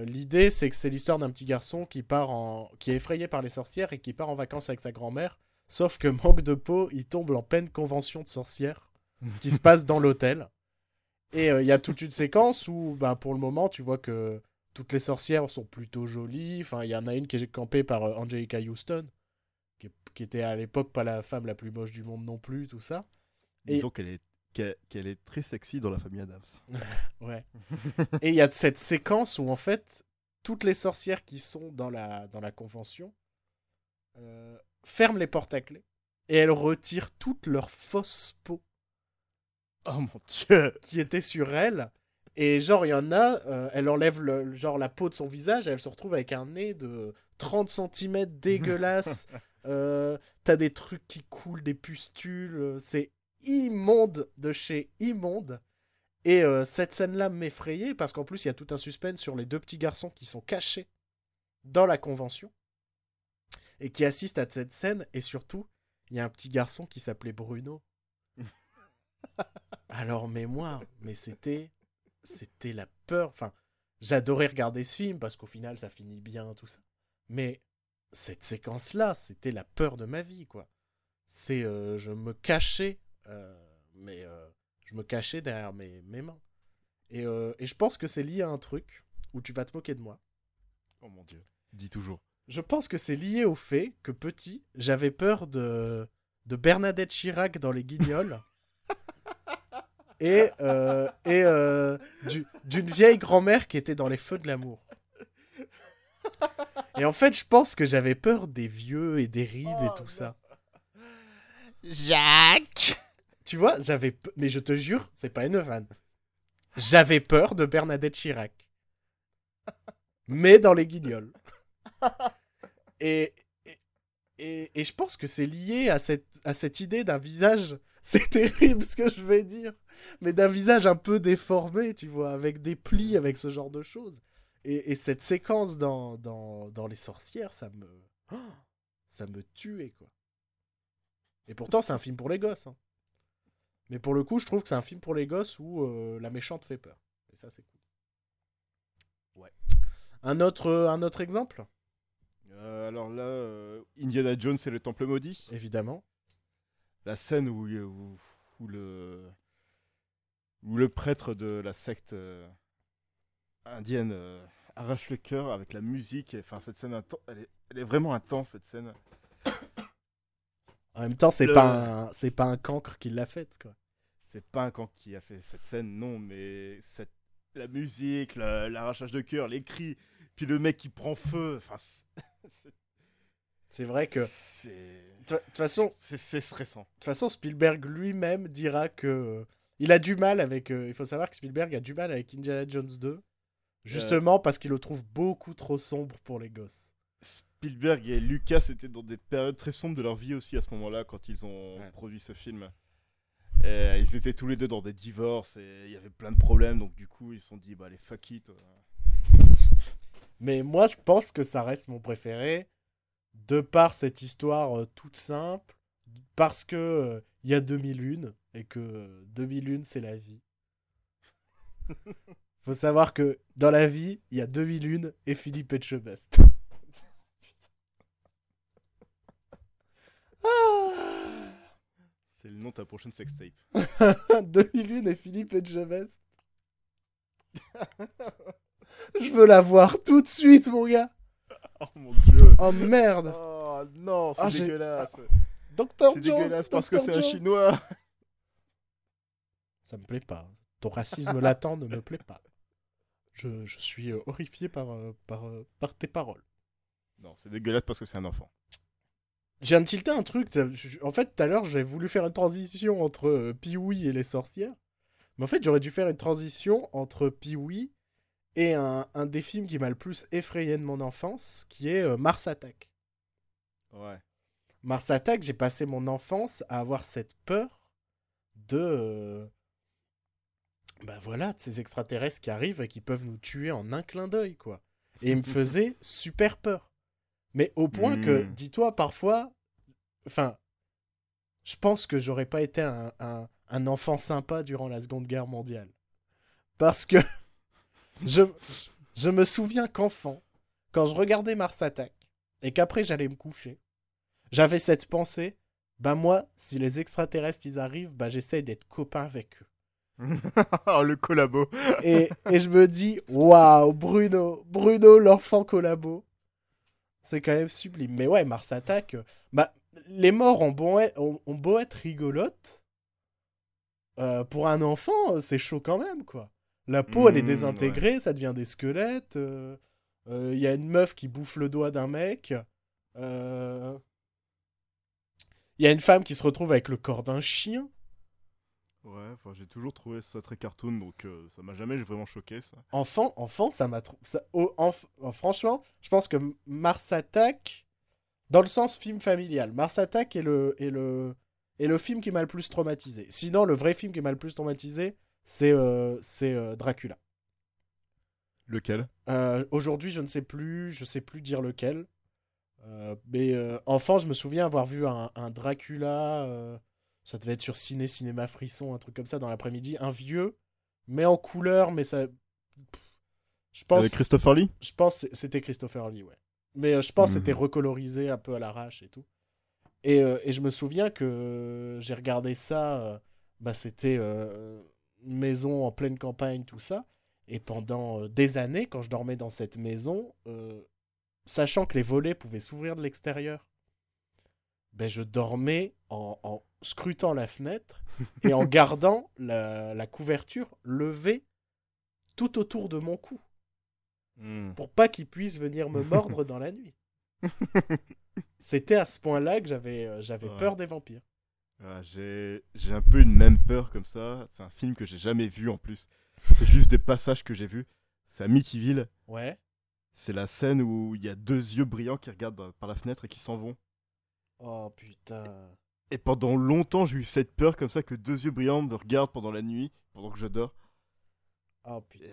l'idée c'est que c'est l'histoire d'un petit garçon qui part en, qui est effrayé par les sorcières et qui part en vacances avec sa grand-mère. Sauf que manque de peau, il tombe en pleine convention de sorcières qui se passe dans l'hôtel. Et euh, il y a toute une séquence où, bah, pour le moment, tu vois que toutes les sorcières sont plutôt jolies. Enfin, il y en a une qui est campée par euh, Angelica Houston, qui, était à l'époque pas la femme la plus moche du monde non plus, tout ça. Et- Disons qu'elle est, qu'elle est très sexy dans la famille Adams. Ouais. Et il y a cette séquence où en fait toutes les sorcières qui sont dans la, dans la convention euh, ferment les portes à clé et elles retirent toute leur fausse peau Oh mon dieu qui était sur elle. Et genre, il y en a, euh, elle enlève le, genre la peau de son visage et elle se retrouve avec un nez de 30 cm dégueulasse. Euh, T'as des trucs qui coulent, des pustules. euh, C'est immonde de chez immonde. Et euh, cette scène-là m'effrayait parce qu'en plus, il y a tout un suspense sur les deux petits garçons qui sont cachés dans la convention et qui assistent à cette scène. Et surtout, il y a un petit garçon qui s'appelait Bruno. Alors, mais moi, mais c'était, c'était la peur. Enfin, j'adorais regarder ce film parce qu'au final, ça finit bien, tout ça. Mais cette séquence-là, c'était la peur de ma vie, quoi. C'est, euh, je me cachais, euh, mais euh, je me cachais derrière mes, mes mains. Et, et je pense que c'est lié à un truc où tu vas te moquer de moi. Oh mon dieu. Dis toujours. Je pense que c'est lié au fait que petit, j'avais peur de, de Bernadette Chirac dans Les Guignols. et et du- d'une vieille grand-mère qui était dans Les Feux de l'amour. Et en fait, je pense que j'avais peur des vieux et des rides et Oh, tout non. ça. Jacques Tu vois, j'avais. pe- Mais je te jure, c'est pas une vanne. J'avais peur de Bernadette Chirac. Mais dans les guignols. Et, et, et, et je pense que c'est lié à cette, à cette idée d'un visage. C'est terrible ce que je vais dire. Mais d'un visage un peu déformé, tu vois, avec des plis, avec ce genre de choses. Et, et cette séquence dans, dans, dans Les Sorcières, ça me. Oh, ça me tuait, quoi. Et pourtant, c'est un film pour les gosses. hein. Mais pour le coup, je trouve que c'est un film pour les gosses où euh, la méchante fait peur. Et ça, c'est cool. Ouais. Un autre, euh, un autre exemple? Euh, alors là, euh, Indiana Jones et le Temple maudit. Évidemment. La scène où, où, où le où le prêtre de la secte indienne euh, arrache le cœur avec la musique. Enfin, cette scène, elle est, elle est vraiment intense cette scène. En même temps, c'est Le- pas un, pas un cancre qui l'a faite, quoi. C'est pas un camp qui a fait cette scène, non, mais cette, la musique, la- l'arrachage de cœur, les cris, puis le mec qui prend feu. Enfin, c'est- vrai que. De C'est. toute façon, C'est c'est stressant. de toute façon, Spielberg lui-même dira que. euh, il a du mal avec. euh, il faut savoir que Spielberg a du mal avec Indiana Jones 2. Justement parce qu'il le trouve beaucoup trop sombre pour les gosses. Spielberg et Lucas étaient dans des périodes très sombres de leur vie aussi à ce moment-là quand ils ont Ouais. produit ce film. Et ils étaient tous les deux dans des divorces et il y avait plein de problèmes donc du coup ils se sont dit bah allez fuck it. euh. Mais moi, je pense que ça reste mon préféré. De par cette histoire euh, toute simple. Parce que euh, il y a 2001. Et que euh, 2001, c'est la vie. Faut savoir que dans la vie, il y a 2001 et Philippe Etchebest. Ah C'est le nom de ta prochaine sextape. 2001 et Philippe Etchebest. Je veux la voir tout de suite, mon gars. Oh mon dieu. Oh merde. Oh non, c'est Ah, dégueulasse. Docteur C'est dégueulasse parce que c'est un chinois. Ça me plaît pas. Ton racisme latent ne me plaît pas. Je, je suis euh, horrifié par, euh, par, euh, par tes paroles. Non, c'est dégueulasse parce que c'est un enfant. Viens de tilter un truc. En fait, tout à l'heure, j'ai voulu faire une transition entre Pee-wee et les sorcières. Mais en fait, j'aurais dû faire une transition entre Pee-wee et un, un des films qui m'a le plus effrayé de mon enfance, qui est Mars Attack. Ouais. Mars Attack, j'ai passé mon enfance à avoir cette peur de. Bah voilà, de ces extraterrestres qui arrivent et qui peuvent nous tuer en un clin d'œil, quoi. Et il me faisait super peur. Mais au point que, Mm. dis-toi, parfois. Enfin. Je pense que j'aurais pas été un, un- un enfant sympa durant la Seconde Guerre mondiale. Parce que. je, je me souviens qu'enfant, quand je regardais Mars Attack, et qu'après j'allais me coucher, j'avais cette pensée, bah moi, si les extraterrestres ils arrivent, bah j'essaye d'être copain avec eux. le collabo. Et, et je me dis, waouh, Bruno, Bruno, l'enfant collabo. C'est quand même sublime. Mais ouais, Mars Attack, euh, bah, les morts ont beau être, ont, ont beau être rigolotes. euh, pour un enfant, euh, c'est chaud quand même, quoi. La peau, elle est Mmh, désintégrée, ça devient des squelettes. euh, euh, Il y a une meuf qui bouffe le doigt d'un mec. Il y a une femme qui se retrouve avec le corps d'un chien. Ouais, enfin, j'ai toujours trouvé ça très cartoon, donc euh, ça m'a jamais vraiment choqué, ça. Enfant, enfant, ça m'a oh, enf- oh, franchement, je pense que Mars Attack, dans le sens film familial, Mars Attack est le, est le, est le film qui m'a le plus traumatisé. Sinon, le vrai film qui m'a le plus traumatisé, c'est euh, c'est euh, Dracula. Lequel? Euh, Aujourd'hui, je ne sais plus, je sais plus dire lequel. Euh, mais euh, enfant, je me souviens avoir vu un, un Dracula. Ça devait être sur Ciné, Cinéma Frisson, un truc comme ça dans l'après-midi. Un vieux, mais en couleur, mais ça. Je pense. Avec Christopher Lee? Je pense que c'était Christopher Lee, ouais. Mais euh, je pense que Mhm. c'était recolorisé un peu à l'arrache et tout. Et, euh, et je me souviens que j'ai regardé ça, euh, bah, c'était euh, une maison en pleine campagne, tout ça. Et pendant des années, quand je dormais dans cette maison, sachant que les volets pouvaient s'ouvrir de l'extérieur, ben, je dormais en, en scrutant la fenêtre et en gardant la, la couverture levée tout autour de mon cou Hmm. pour pas qu'il puisse venir me mordre dans la nuit. C'était à ce point-là que j'avais euh, j'avais Ouais. peur des vampires. Ah, j'ai un peu une même peur comme ça. C'est un film que j'ai jamais vu en plus. C'est juste des passages que j'ai vus. C'est à Mickeyville. Ouais. C'est la scène où il y a deux yeux brillants qui regardent par la fenêtre et qui s'en vont. Oh putain. Et pendant longtemps, j'ai eu cette peur comme ça que deux yeux brillants me regardent pendant la nuit, pendant que je dors. Oh putain.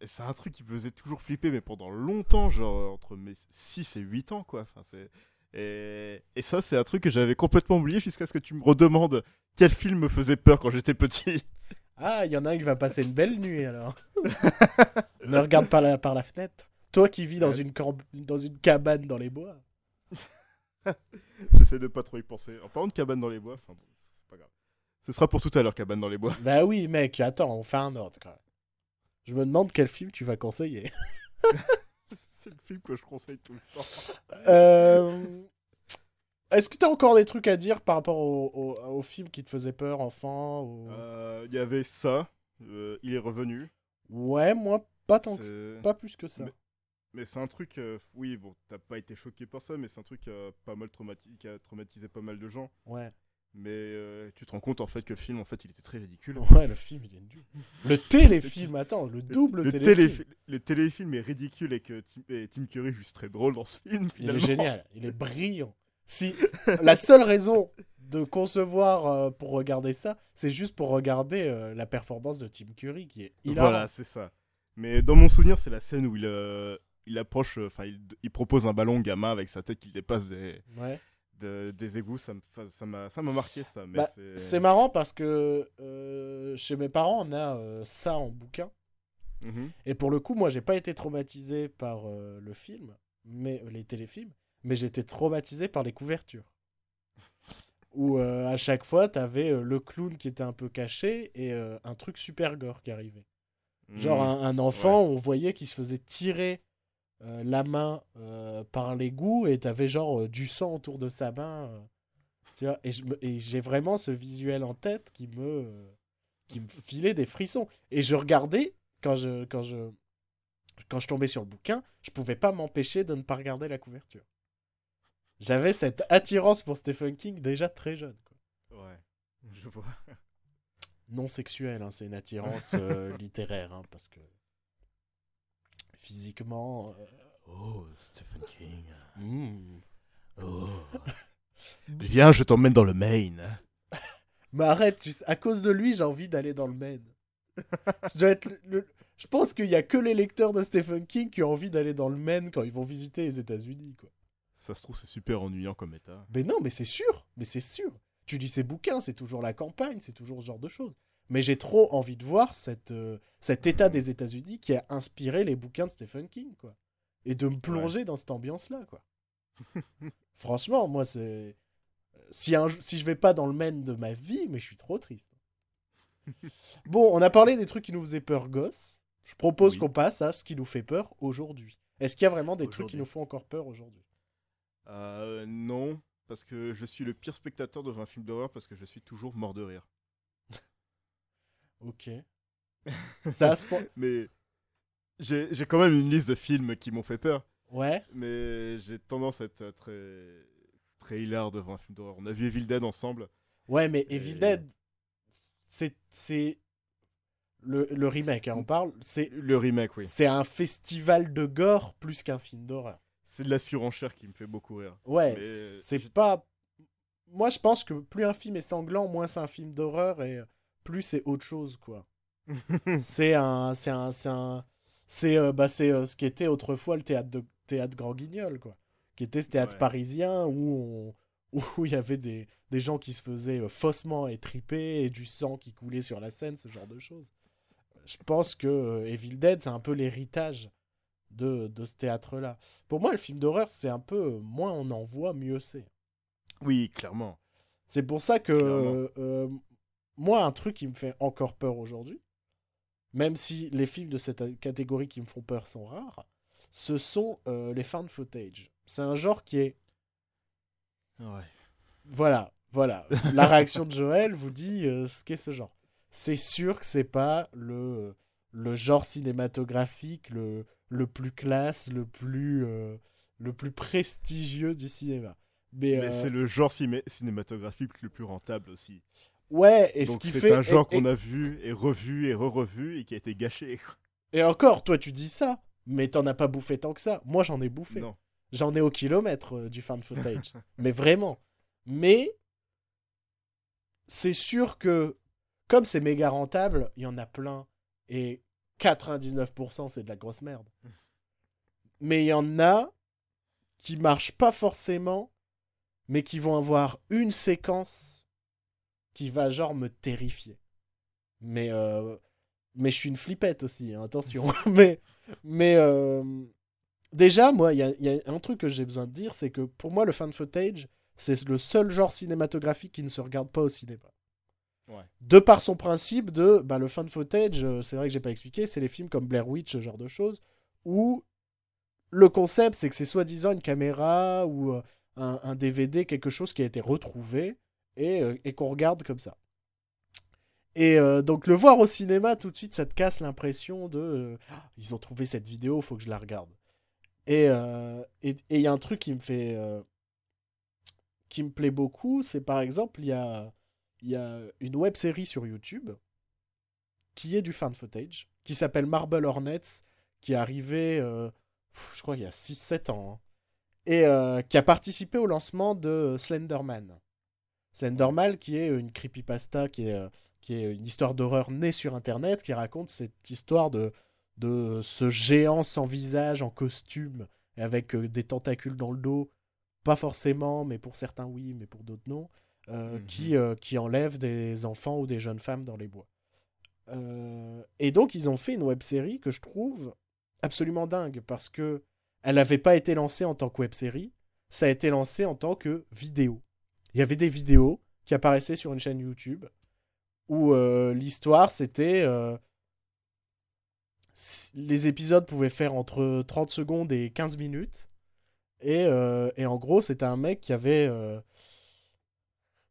Et c'est un truc qui me faisait toujours flipper, mais pendant longtemps, genre entre mes 6 et 8 ans, quoi. Enfin, c'est... Et... et ça, c'est un truc que j'avais complètement oublié jusqu'à ce que tu me redemandes quel film me faisait peur quand j'étais petit. Ah, il y en a un qui va passer une belle nuit alors. ne regarde pas la, par la fenêtre. Toi qui vis dans, Ouais. une, camp- dans une cabane dans les bois. J'essaie de pas trop y penser. En parlant de cabane dans les bois, enfin bon, c'est pas grave. Ce sera pour tout à l'heure, cabane dans les bois. Bah oui, mec, attends, on fait un ordre quand même. Je me demande quel film tu vas conseiller. c'est le film que je conseille tout le temps. Euh, Est-ce que t'as encore des trucs à dire par rapport au, au, au film qui te faisait peur, enfant ou- Euh, Il y avait ça, euh, il est revenu. Ouais, moi, pas tant que Pas plus que ça. Mais- Mais c'est un truc, euh, oui, bon, t'as pas été choqué par ça, mais c'est un truc qui a pas mal traumati- qui a traumatisé pas mal de gens. Ouais. Mais euh, tu te rends compte en fait que le film, en fait, il était très ridicule. Ouais, le film, il est nul. Le téléfilm, attends, le double le, téléfilm. téléfi- le téléfilm est ridicule et que Tim, et Tim Curry est juste très drôle dans ce film. Il est génial, il est brillant. Si la seule raison de concevoir euh, pour regarder ça, c'est juste pour regarder euh, la performance de Tim Curry qui est hilarant. Voilà, c'est ça. Mais dans mon souvenir, c'est la scène où il, euh, il approche, euh, enfin, il, il propose un ballon gamin avec sa tête qui dépasse des, Ouais. de- des égouts. Ça m'a ça m'a marqué ça. Bah, c'est- marrant parce que euh, chez mes parents, on a euh, ça en bouquin. Mhm. Et pour le coup, moi, j'ai pas été traumatisé par euh, le film, mais les téléfilms, mais j'ai été traumatisé par les couvertures. Où à chaque fois, t'avais le clown qui était un peu caché et un truc super gore qui arrivait. Genre Mhm. un, un enfant, on voyait qu'il se faisait tirer euh, la main euh, par l'égout et t'avais genre euh, du sang autour de sa main. tu vois, et j'ai vraiment ce visuel en tête qui me, qui me filait des frissons. Et je regardais, quand je, quand je, quand je tombais sur le bouquin, je pouvais pas m'empêcher de ne pas regarder la couverture. J'avais cette attirance pour Stephen King déjà très jeune. quoi. Ouais, je vois. Non sexuelle, hein, c'est une attirance littéraire, hein, parce que physiquement. euh, Oh, Stephen King. hmm. Oh. Viens, je t'emmène dans le Maine. Mais arrête, tu sais, à cause de lui, j'ai envie d'aller dans le Maine. je, dois être le- le- je pense qu'il y a que les lecteurs de Stephen King qui ont envie d'aller dans le Maine quand ils vont visiter les États-Unis. quoi. Ça se trouve, c'est super ennuyant comme état. Mais non, mais c'est sûr, mais c'est sûr. Tu lis ses bouquins, c'est toujours la campagne, c'est toujours ce genre de choses. Mais j'ai trop envie de voir cette, euh, cet état des États-Unis qui a inspiré les bouquins de Stephen King, quoi. Et de me plonger dans cette ambiance-là, quoi. Franchement, moi, c'est. Si, un... jou- si je vais pas dans le Maine de ma vie, mais je suis trop triste. bon, on a parlé des trucs qui nous faisaient peur gosse. Je propose Oui. qu'on passe à ce qui nous fait peur aujourd'hui. Est-ce qu'il y a vraiment des trucs qui nous font encore peur aujourd'hui? Euh, non, parce que je suis le pire spectateur devant un film d'horreur parce que je suis toujours mort de rire. Ok. Ça, point- Mais j'ai quand même une liste de films qui m'ont fait peur. Ouais. Mais j'ai tendance à être très, très hilar devant un film d'horreur. On a vu Evil Dead ensemble. Ouais, mais Evil Dead, c'est c'est le, le remake, hein, on parle. C'est Le remake, oui. c'est un festival de gore plus qu'un film d'horreur. C'est de la surenchère qui me fait beaucoup rire. Ouais, c'est pas. Moi, je pense que plus un film est sanglant, moins c'est un film d'horreur et plus c'est autre chose, quoi. c'est un, c'est un, c'est un, c'est euh, bah c'est euh, ce qui était autrefois le théâtre de théâtre Grand Guignol, quoi, qui était ce théâtre Ouais. parisien où on, où il y avait des, des gens qui se faisaient euh, faussement étriper et du sang qui coulait sur la scène, ce genre de choses. Je pense que euh, Evil Dead, c'est un peu l'héritage de, de ce théâtre-là. Pour moi, le film d'horreur, c'est un peu euh, moins on en voit, mieux c'est. Oui, clairement. C'est pour ça que euh, moi, un truc qui me fait encore peur aujourd'hui, même si les films de cette catégorie qui me font peur sont rares, ce sont euh, les fan footage. C'est un genre qui est Ouais. voilà, voilà. La réaction de Joël vous dit euh, ce qu'est ce genre. C'est sûr que c'est pas le, le genre cinématographique le, le plus classe, le plus, euh, le plus prestigieux du cinéma. Mais, Mais euh, c'est le genre cinématographique le plus rentable aussi. Ouais, et ce qui c'est fait un genre qu'on a vu et revu et re-revu et qui a été gâché. Et encore, toi tu dis ça, mais t'en as pas bouffé tant que ça. Moi j'en ai bouffé. J'en ai au kilomètre euh, du fan footage. mais vraiment. Mais c'est sûr que comme c'est méga rentable, il y en a plein. Et 99% c'est de la grosse merde. Mais il y en a qui marchent pas forcément, mais qui vont avoir une séquence qui va genre me terrifier. Mais, euh, mais je suis une flippette aussi, hein, attention. mais mais euh, déjà, moi, il y a, il y a un truc que j'ai besoin de dire, c'est que pour moi, le fan footage, c'est le seul genre cinématographique qui ne se regarde pas au cinéma. Ouais. De par son principe de bah, le fan footage, euh, c'est vrai que j'ai pas expliqué, c'est les films comme Blair Witch, ce genre de choses, où le concept, c'est que c'est soi-disant une caméra ou euh, un, un DVD, quelque chose qui a été retrouvé et, euh, et qu'on regarde comme ça. Et euh, donc le voir au cinéma, tout de suite, ça te casse l'impression de... euh, Ah, ils ont trouvé cette vidéo, faut que je la regarde. Et euh, et il y a un truc qui me fait. qui me plaît beaucoup, c'est par exemple, il y a, il y a une web série sur YouTube qui est du fan footage, qui s'appelle Marble Hornets, qui est arrivé, pff, je crois, il y a 6-7 ans, hein, et qui a participé au lancement de Slenderman. Slenderman, qui est une creepypasta, qui est, euh, qui est une histoire d'horreur née sur Internet, qui raconte cette histoire de, de ce géant sans visage en costume, avec euh, des tentacules dans le dos, pas forcément, mais pour certains oui, mais pour d'autres non, euh, Mhm. qui, euh, qui enlève des enfants ou des jeunes femmes dans les bois. Euh, et donc ils ont fait une web série que je trouve absolument dingue parce que elle n'avait pas été lancée en tant que web série, ça a été lancé en tant que vidéo. Il y avait des vidéos qui apparaissaient sur une chaîne YouTube où euh, l'histoire c'était euh, les épisodes pouvaient faire entre 30 secondes et 15 minutes et, euh, et en gros c'était un mec qui avait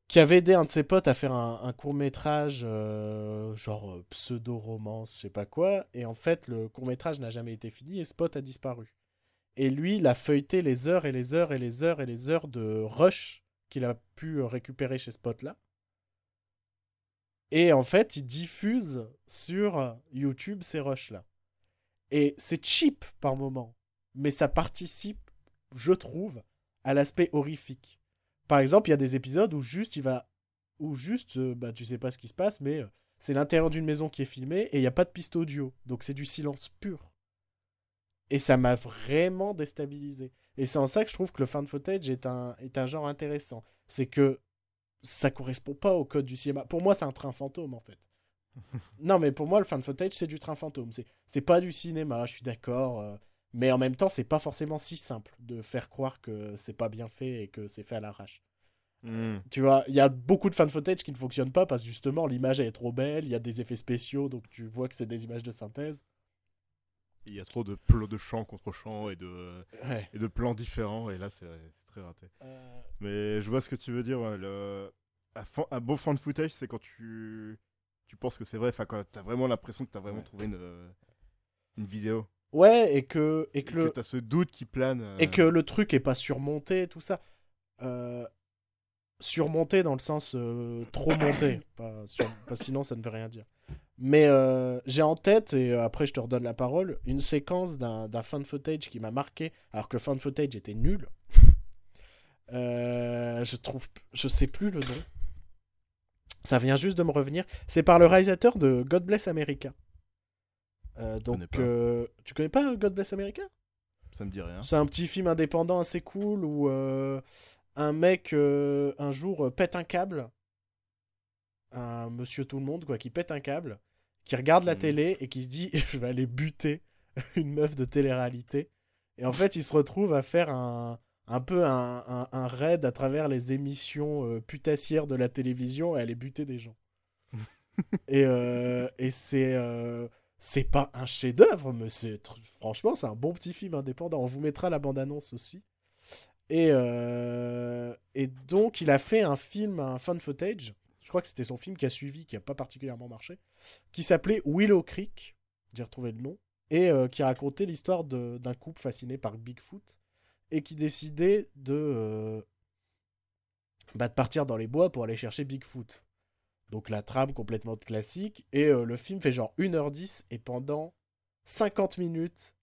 qui avait aidé un de ses potes à faire un, court métrage genre euh, pseudo-romance, je sais pas quoi, et en fait le court métrage n'a jamais été fini et ce pote a disparu. Et lui, il a feuilleté les heures et les heures et les heures et les heures de rush qu'il a pu euh, récupérer chez ce pote-là. Et en fait, il diffuse sur YouTube ces rushs-là. Et c'est cheap par moment, mais ça participe, je trouve, à l'aspect horrifique. Par exemple, il y a des épisodes où juste il va, où juste, euh, bah tu sais pas ce qui se passe, mais euh, c'est l'intérieur d'une maison qui est filmée et il n'y a pas de piste audio, donc c'est du silence pur. Et ça m'a vraiment déstabilisé. Et c'est en ça que je trouve que le fan footage est un, est un genre intéressant. C'est que ça correspond pas au code du cinéma. Pour moi, c'est un train fantôme en fait. non, mais pour moi, le fan footage, c'est du train fantôme. C'est, c'est pas du cinéma, je suis d'accord. euh, mais en même temps, c'est pas forcément si simple de faire croire que c'est pas bien fait et que c'est fait à l'arrache. Hmm. Tu vois, il y a beaucoup de fan footage qui ne fonctionnent pas parce que justement, l'image elle est trop belle, il y a des effets spéciaux, donc tu vois que c'est des images de synthèse. Il y a trop de plots de champs contre champs et de, Ouais. et de plans différents, et là, c'est très raté. Euh, Mais je vois ce que tu veux dire. ouais, le... un, fan- un beau fan footage, c'est quand tu... tu penses que c'est vrai, enfin, quand t'as vraiment l'impression que t'as vraiment Ouais. trouvé une, euh, une vidéo. Ouais, et que, et que, le, t'as ce doute qui plane. euh, et que le truc est pas surmonté, tout ça. Euh, surmonté dans le sens trop monté, pas, sur- pas sinon ça ne veut rien dire. Mais euh, j'ai en tête, et euh, après je te redonne la parole, une séquence d'un d'un fan footage qui m'a marqué, alors que le fan footage était nul. Euh, je trouve, je sais plus le nom. Ça vient juste de me revenir. C'est par le réalisateur de God Bless America. Euh, donc, connais pas. tu connais pas God Bless America? Ça me dit rien. c'est un petit film indépendant assez cool où un mec un jour pète un câble. Un monsieur tout le monde quoi qui pète un câble, qui regarde la Mhm. télé et qui se dit je vais aller buter une meuf de télé-réalité. Et en fait, il se retrouve à faire un un peu un, un, un raid à travers les émissions euh, putassières de la télévision et aller buter des gens. et euh, et c'est euh, c'est pas un chef-d'œuvre, mais c'est franchement, c'est un bon petit film indépendant. On vous mettra la bande-annonce aussi. Et, et donc, il a fait un film, un fan footage. Je crois que c'était son film qui a suivi, qui a pas particulièrement marché, qui s'appelait Willow Creek. J'ai retrouvé le nom. Et euh, qui racontait l'histoire d'un couple fasciné par Bigfoot et qui décidait de, euh, bah, de partir dans les bois pour aller chercher Bigfoot. Donc la trame complètement classique. Et euh, le film fait genre 1h10 et pendant 50 minutes,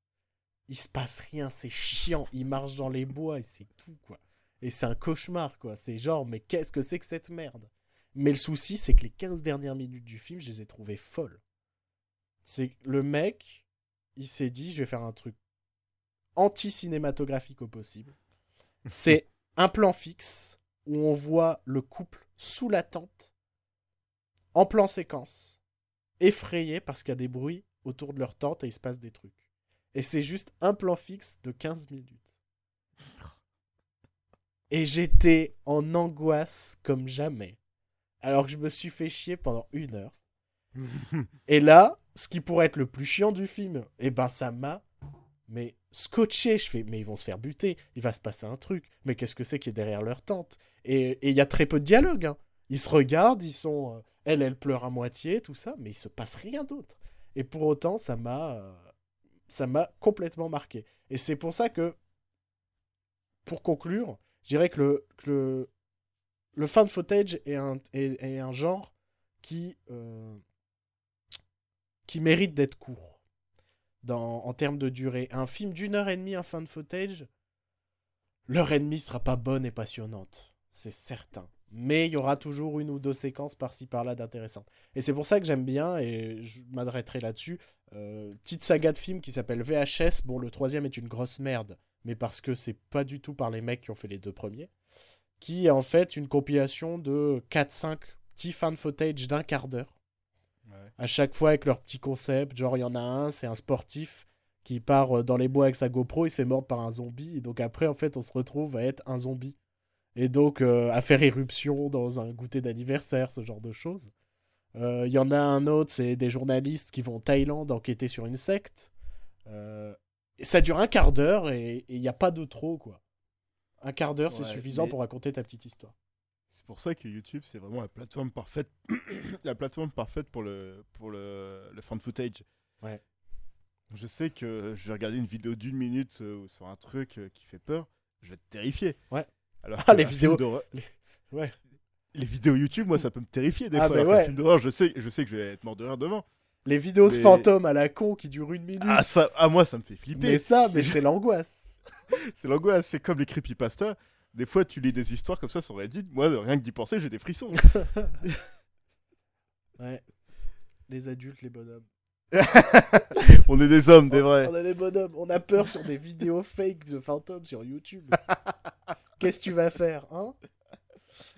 il se passe rien, c'est chiant. Il marche dans les bois et c'est tout, quoi. Et c'est un cauchemar, quoi. C'est genre, mais qu'est-ce que c'est que cette merde? Mais le souci, c'est que les 15 dernières minutes du film, je les ai trouvées folles. C'est le mec, il s'est dit, je vais faire un truc anti-cinématographique au possible. C'est un plan fixe où on voit le couple sous la tente, en plan séquence, effrayé parce qu'il y a des bruits autour de leur tente et il se passe des trucs. Et c'est juste un plan fixe de 15 minutes. Et j'étais en angoisse comme jamais. Alors que je me suis fait chier pendant une heure. Et là, ce qui pourrait être le plus chiant du film, eh ben ça m'a mais scotché. Je fais, mais ils vont se faire buter, il va se passer un truc. Mais qu'est-ce que c'est qui est derrière leur tente? Et et il y a très peu de dialogue. hein. Ils se regardent, ils sont. euh, elle, elle pleure à moitié, tout ça, mais il se passe rien d'autre. Et pour autant, ça m'a. euh, ça m'a complètement marqué. Et c'est pour ça que, pour conclure, je dirais que le, que le, le fan footage est un, genre qui, euh, qui mérite d'être court en termes de durée. Un film d'une heure et demie, un fan footage, l'heure et demie sera pas bonne et passionnante, c'est certain. Mais il y aura toujours une ou deux séquences par-ci par-là d'intéressantes. Et c'est pour ça que j'aime bien, et je m'adresserai là-dessus, euh, petite saga de film qui s'appelle VHS. Bon, le troisième est une grosse merde, mais parce que c'est pas du tout par les mecs qui ont fait les deux premiers. Qui est en fait une compilation de 4-5 petits fan footage d'un quart d'heure. Ouais. À chaque fois avec leur petit concept. Genre, il y en a un, c'est un sportif qui part euh, dans les bois avec sa GoPro, il se fait mordre par un zombie. Et donc après, en fait, on se retrouve à être un zombie. Et donc euh, à faire éruption dans un goûter d'anniversaire, ce genre de choses. Euh, Il y en a un autre, c'est des journalistes qui vont en Thaïlande enquêter sur une secte. Euh, et ça dure un quart d'heure et il n'y a pas de trop, quoi. Un quart d'heure, c'est suffisant mais- pour raconter ta petite histoire. C'est pour ça que YouTube, c'est vraiment la plateforme parfaite, la plateforme parfaite pour le, pour le, le fan footage. Ouais. Je sais que je vais regarder une vidéo d'une minute euh, sur un truc euh, qui fait peur, je vais être terrifié. Ouais. Alors Ah, les vidéos- Ouais. Les vidéos YouTube, moi, ça peut me terrifier des Ah, fois. mais qu'un ouais. film d'horreur, je sais, je sais que je vais être mort de rire devant. Les vidéos de Mais- fantômes à la con qui durent une minute. Ah, ça, ah, moi, ça me fait mais flipper. ça, mais c'est l'angoisse. C'est l'angoisse, c'est comme les creepypasta. Des fois, tu lis des histoires comme ça sur Reddit. Moi, rien que d'y penser, j'ai des frissons. Ouais. Les adultes, les bonhommes. On est des hommes, des On- vrais. On a des bonhommes. On a peur sur des vidéos fake de fantômes sur YouTube. Qu'est-ce que tu vas faire, hein?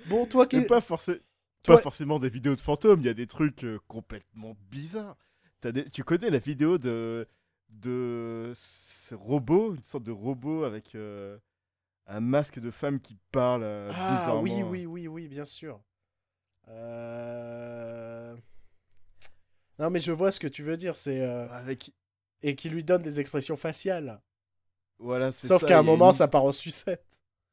Bon, toi, qui... pas, forcé- Toi- pas forcément des vidéos de fantômes, il y a des trucs euh, complètement bizarres. Des- Tu connais la vidéo de, de ce robot, une sorte de robot avec euh, un masque de femme qui parle euh, Ah bizarrement. oui, oui, oui, oui, bien sûr. Euh... Non, mais je vois ce que tu veux dire. C'est euh, Avec... et qui lui donne des expressions faciales. Voilà, c'est Sauf qu'à un moment, une- ça part en sucette.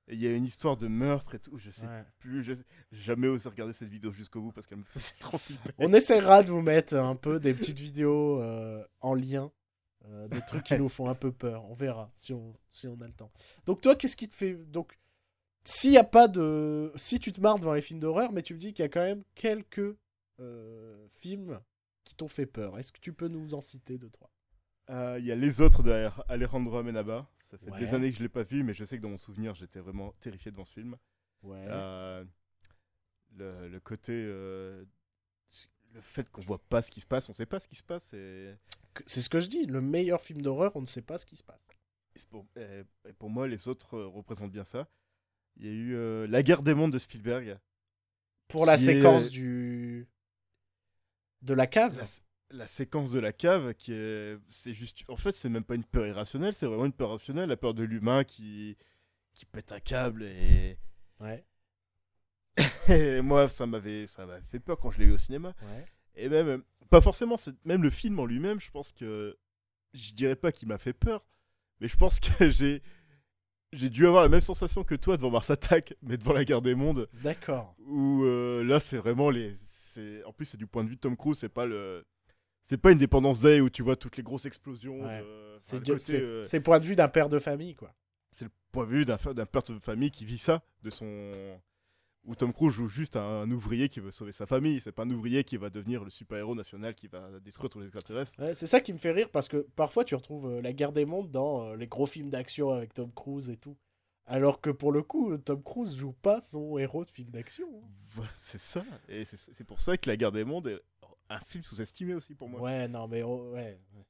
Il y a une histoire de meurtre et tout, je sais Ouais. plus, je... j'ai jamais osé regarder cette vidéo jusqu'au bout parce qu'elle me faisait trop flipper. On essaiera de vous mettre un peu des petites vidéos en lien, euh, des trucs qui nous font un peu peur. On verra si on, si on a le temps. Donc toi, qu'est-ce qui te fait donc s'il y a pas de si tu te marres devant les films d'horreur, mais tu me dis qu'il y a quand même quelques euh, films qui t'ont fait peur. Est-ce que tu peux nous en citer deux trois? Euh, Il y a les autres de Alejandro Amenabar. Ça fait Ouais. des années que je l'ai pas vu, mais je sais que dans mon souvenir, j'étais vraiment terrifié devant ce film. Ouais. Euh, le, le côté. Le fait qu'on voit pas ce qui se passe, on sait pas ce qui se passe. Et, C'est ce que je dis. Le meilleur film d'horreur, on ne sait pas ce qui se passe. et pour, et- et pour moi, les autres euh, représentent bien ça. Il y a eu euh, La guerre des mondes de Spielberg. Pour la est- séquence du de la cave. La, la séquence de la cave, qui est. C'est juste. En fait, c'est même pas une peur irrationnelle, c'est vraiment une peur rationnelle. La peur de l'humain qui. qui pète un câble et. Ouais. Et moi, ça m'avait ça m'avait fait peur quand je l'ai vu au cinéma. Ouais. Et même, pas forcément, c'est même le film en lui-même, je pense que. Je dirais pas qu'il m'a fait peur, mais je pense que j'ai. J'ai dû avoir la même sensation que toi devant Mars Attack, mais devant la guerre des mondes, D'accord. où euh, là c'est vraiment les. En plus, c'est du point de vue de Tom Cruise, c'est pas le. C'est pas une dépendance Day où tu vois toutes les grosses explosions. Ouais. C'est le euh, c'est le point de vue d'un père de famille, quoi. c'est le point de vue d'un père de famille qui vit ça, de son. Où Tom Cruise joue juste un, un ouvrier qui veut sauver sa famille. C'est pas un ouvrier qui va devenir le super-héros national qui va détruire tous les extraterrestres. Ouais, c'est ça qui me fait rire parce que parfois tu retrouves euh, la guerre des mondes dans euh, les gros films d'action avec Tom Cruise et tout. Alors que pour le coup, Tom Cruise joue pas son héros de film d'action. hein. Voilà, c'est ça. Et c'est c'est pour ça que La Guerre des Mondes est un film sous-estimé aussi pour moi. Ouais, non, mais oh, ouais. ouais.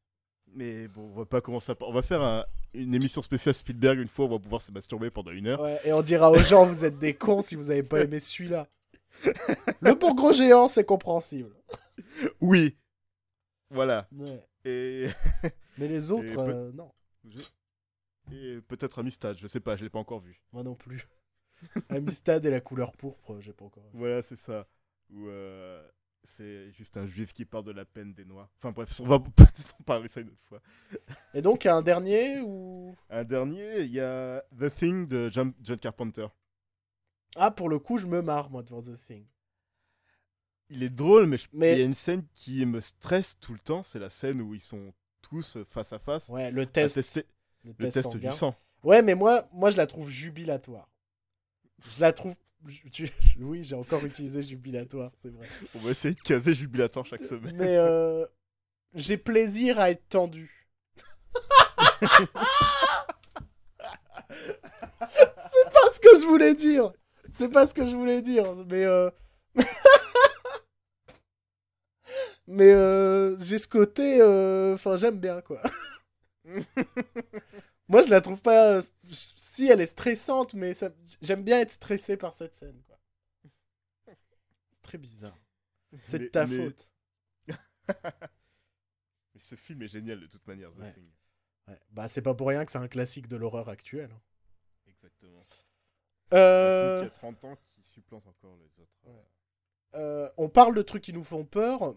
Mais bon, on va pas commencer à... On va faire un- une émission spéciale Spielberg une fois, on va pouvoir se masturber pendant une heure. Ouais, Et on dira aux gens, vous êtes des cons si vous avez pas aimé celui-là. Le pour gros géant, c'est compréhensible. Oui Voilà. Ouais. Et, Mais les autres, euh, non. et peut-être Amistad, je sais pas, je l'ai pas encore vu. Moi non plus. Amistad et la couleur pourpre, j'ai pas encore. vu. Voilà, c'est ça. Où euh, c'est juste un juif qui parle de la peine des noirs. Enfin bref, on va peut-être en parler ça une autre fois. Et donc, il y a un dernier ou? Un dernier, il y a The Thing de John, John Carpenter. Ah, pour le coup, je me marre, moi, devant The Thing. Il est drôle, mais je- Mais- il y a une scène qui me stresse tout le temps. C'est la scène où ils sont tous face à face. Ouais, le test, tester le le test du sang. Ouais, mais moi, moi, je la trouve jubilatoire. Je la trouve. Oui, j'ai encore utilisé jubilatoire, c'est vrai. On va essayer de caser jubilatoire chaque semaine. Mais euh, j'ai plaisir à être tendu. c'est pas ce que je voulais dire. C'est pas ce que je voulais dire. Mais euh... mais euh, j'ai ce côté. Enfin, j'aime bien quoi. Moi, je la trouve pas. Si elle est stressante, mais ça... j'aime bien être stressé par cette scène. C'est très bizarre. C'est de ta mais- faute. Mais ce film est génial de toute manière, The Ouais. Thing. Ouais. Bah, c'est pas pour rien que c'est un classique de l'horreur actuelle. hein. Exactement. Un Euh, film qui a 30 ans qui supplante encore les autres. Ouais. euh, on parle de trucs qui nous font peur,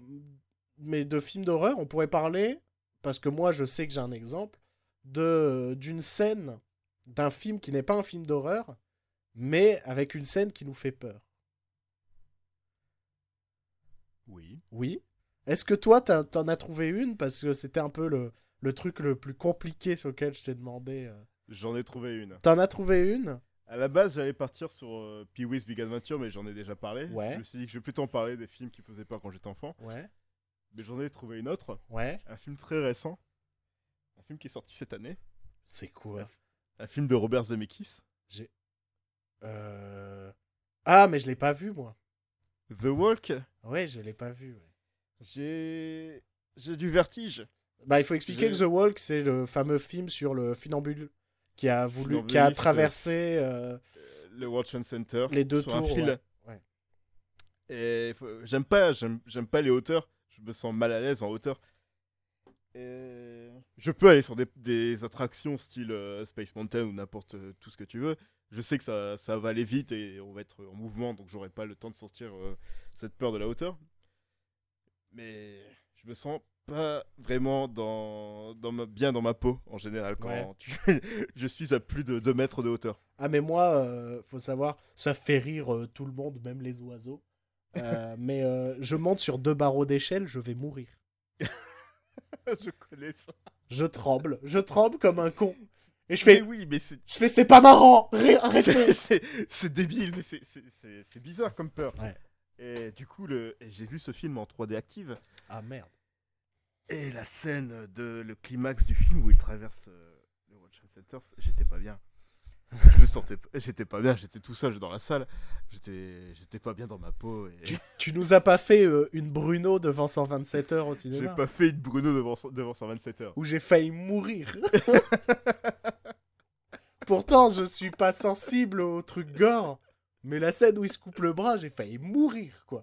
mais de films d'horreur, on pourrait parler, parce que moi je sais que j'ai un exemple, d'une scène d'un film qui n'est pas un film d'horreur, mais avec une scène qui nous fait peur. Oui. Oui. Est-ce que toi, t'en as trouvé une? Parce que c'était un peu le, le truc le plus compliqué sur lequel je t'ai demandé. euh. J'en ai trouvé une. T'en as trouvé une? À la base, j'allais partir sur euh, Pee-wee's Big Adventure, mais j'en ai déjà parlé. Ouais. Je me suis dit que je vais plutôt en parler des films qui faisaient peur quand j'étais enfant. Ouais. Mais j'en ai trouvé une autre. Ouais. Un film très récent. Un film qui est sorti cette année. C'est quoi Un film de Robert Zemeckis. Euh... Ah, mais je l'ai pas vu, moi. The Walk. Ouais, je l'ai pas vu. ouais. J'ai. J'ai du vertige. Bah, il faut expliquer que The Walk, c'est le fameux film sur le funambule qui a voulu, qui a Funambuliste. traversé. euh, Euh, Le World Trade Center. Les deux un tours, fil. ouais. Et j'aime pas, j'aime j'aime pas les hauteurs. Je me sens mal à l'aise en hauteur. Et je peux aller sur des, des attractions style euh, Space Mountain ou n'importe euh, tout ce que tu veux. Je sais que ça, ça va aller vite et on va être en mouvement, donc j'aurai pas le temps de sentir euh, cette peur de la hauteur. Mais je me sens pas vraiment dans, dans ma, bien dans ma peau en général quand Ouais. tu- je suis à plus de 2 mètres de hauteur. Ah, mais moi, faut savoir, ça fait rire tout le monde, même les oiseaux. Mais je monte sur deux barreaux d'échelle, je vais mourir. je connais ça. Je tremble, je tremble comme un con. Et je Mais fais, oui, mais c'est je fais, c'est pas marrant, arrêtez. c'est- débile, mais c'est- bizarre comme peur. Ouais. Et du coup, le... j'ai vu ce film en 3D active. Ah merde. Et la scène de le climax du film où il traverse euh, le World Trade Center, j'étais pas bien. Je me sentais, j'étais pas bien. J'étais tout seul dans la salle. J'étais, j'étais pas bien dans ma peau. Et... Tu, tu nous as pas fait euh, une Bruno devant 127 heures au J'ai cinéma pas fait une Bruno devant, devant 127 heures. Où j'ai failli mourir. Pourtant, je suis pas sensible au truc gore. Mais la scène où il se coupe le bras, j'ai failli mourir, quoi.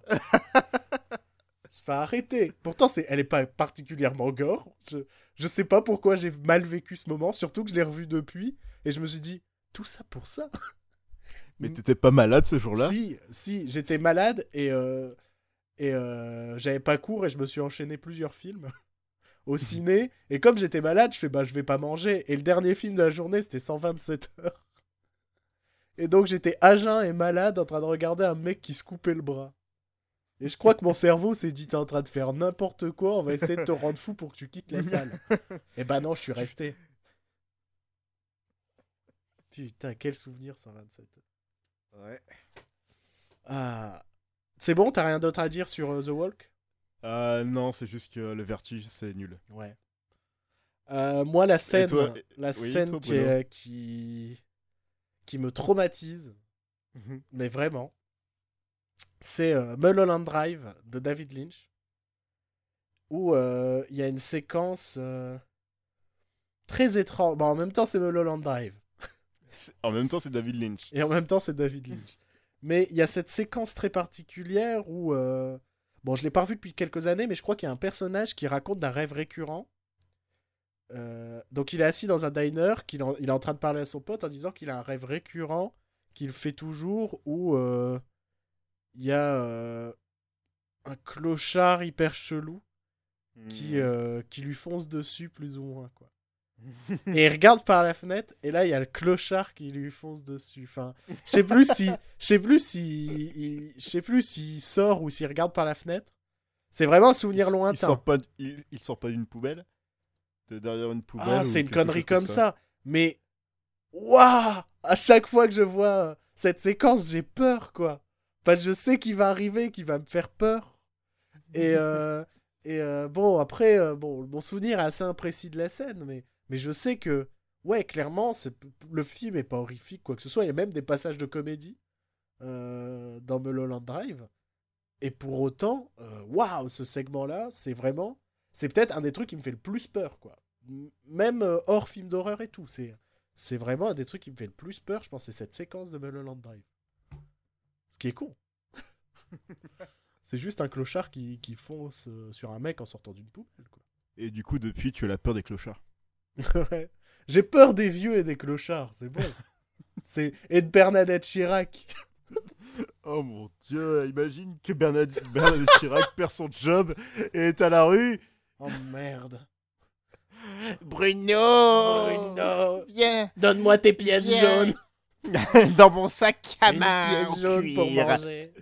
Se fait arrêter. Pourtant, c'est, elle est pas particulièrement gore. Je, je sais pas pourquoi j'ai mal vécu ce moment, surtout que je l'ai revu depuis. Et je me suis dit, tout ça pour ça Mais t'étais pas malade ce jour-là? Si, si, j'étais malade et, euh, et euh, j'avais pas cours et je me suis enchaîné plusieurs films au ciné. Et comme j'étais malade, je fais bah je vais pas manger. Et le dernier film de la journée, c'était 127 heures. Et donc j'étais à jeun et malade en train de regarder un mec qui se coupait le bras. Et je crois que mon cerveau s'est dit t'es en train de faire n'importe quoi, on va essayer de te rendre fou pour que tu quittes la salle. et bah non, je suis resté. Putain, quel souvenir 127 heures. Ouais. Ah. C'est bon, t'as rien d'autre à dire sur euh, The Walk? Euh, non, c'est juste que le vertige, c'est nul. Ouais. Euh, moi, la scène, toi, la oui, scène toi, qui, Bruno? est- qui, qui me traumatise, mais vraiment, c'est Mulholland Drive de David Lynch, où il y a une séquence très étrange. Bon, en même temps, c'est Mulholland Drive. En même temps, c'est David Lynch. Et en même temps, c'est David Lynch. Mais il y a cette séquence très particulière où. euh, Bon, je l'ai pas revu depuis quelques années, mais je crois qu'il y a un personnage qui raconte d'un rêve récurrent. Euh, donc, il est assis dans un diner, qu'il en- il est en train de parler à son pote en disant qu'il a un rêve récurrent qu'il fait toujours où euh, il y a un clochard hyper chelou qui, euh, qui lui fonce dessus, plus ou moins, quoi. Et il regarde par la fenêtre, et là, il y a le clochard qui lui fonce dessus. Enfin, je sais plus si, je sais plus si, je sais plus s'il sort ou s'il regarde par la fenêtre. C'est vraiment un souvenir Il- lointain. Il sort pas, il, il sort pas d'une poubelle? de derrière une poubelle. Ah, c'est une connerie comme ça. Mais, waouh À chaque fois que je vois cette séquence, j'ai peur, quoi. Parce que je sais qu'il va arriver, qu'il va me faire peur. Et, euh, et euh, bon, après, euh, bon, mon souvenir est assez imprécis de la scène, mais, mais je sais que, ouais, clairement, c'est- le film est pas horrifique, quoi que ce soit. Il y a même des passages de comédie euh, dans Mulholland Drive. Et pour autant, euh, waouh, ce segment-là, c'est vraiment. C'est peut-être un des trucs qui me fait le plus peur, quoi. Même euh, hors film d'horreur et tout. C'est, c'est vraiment un des trucs qui me fait le plus peur, je pense, c'est cette séquence de Mulholland Drive. Ce qui est con. c'est juste un clochard qui, qui fonce sur un mec en sortant d'une poubelle, quoi. Et du coup, depuis, tu as la peur des clochards. Ouais. J'ai peur des vieux et des clochards, c'est bon. c'est... Et de Bernadette Chirac. Oh mon dieu, imagine que Bernadette, Bernadette Chirac perd son job et est à la rue. Oh merde. Bruno Bruno, Viens donne-moi tes pièces Viens. jaunes. Dans mon sac à Une main pièce en jaune pour manger.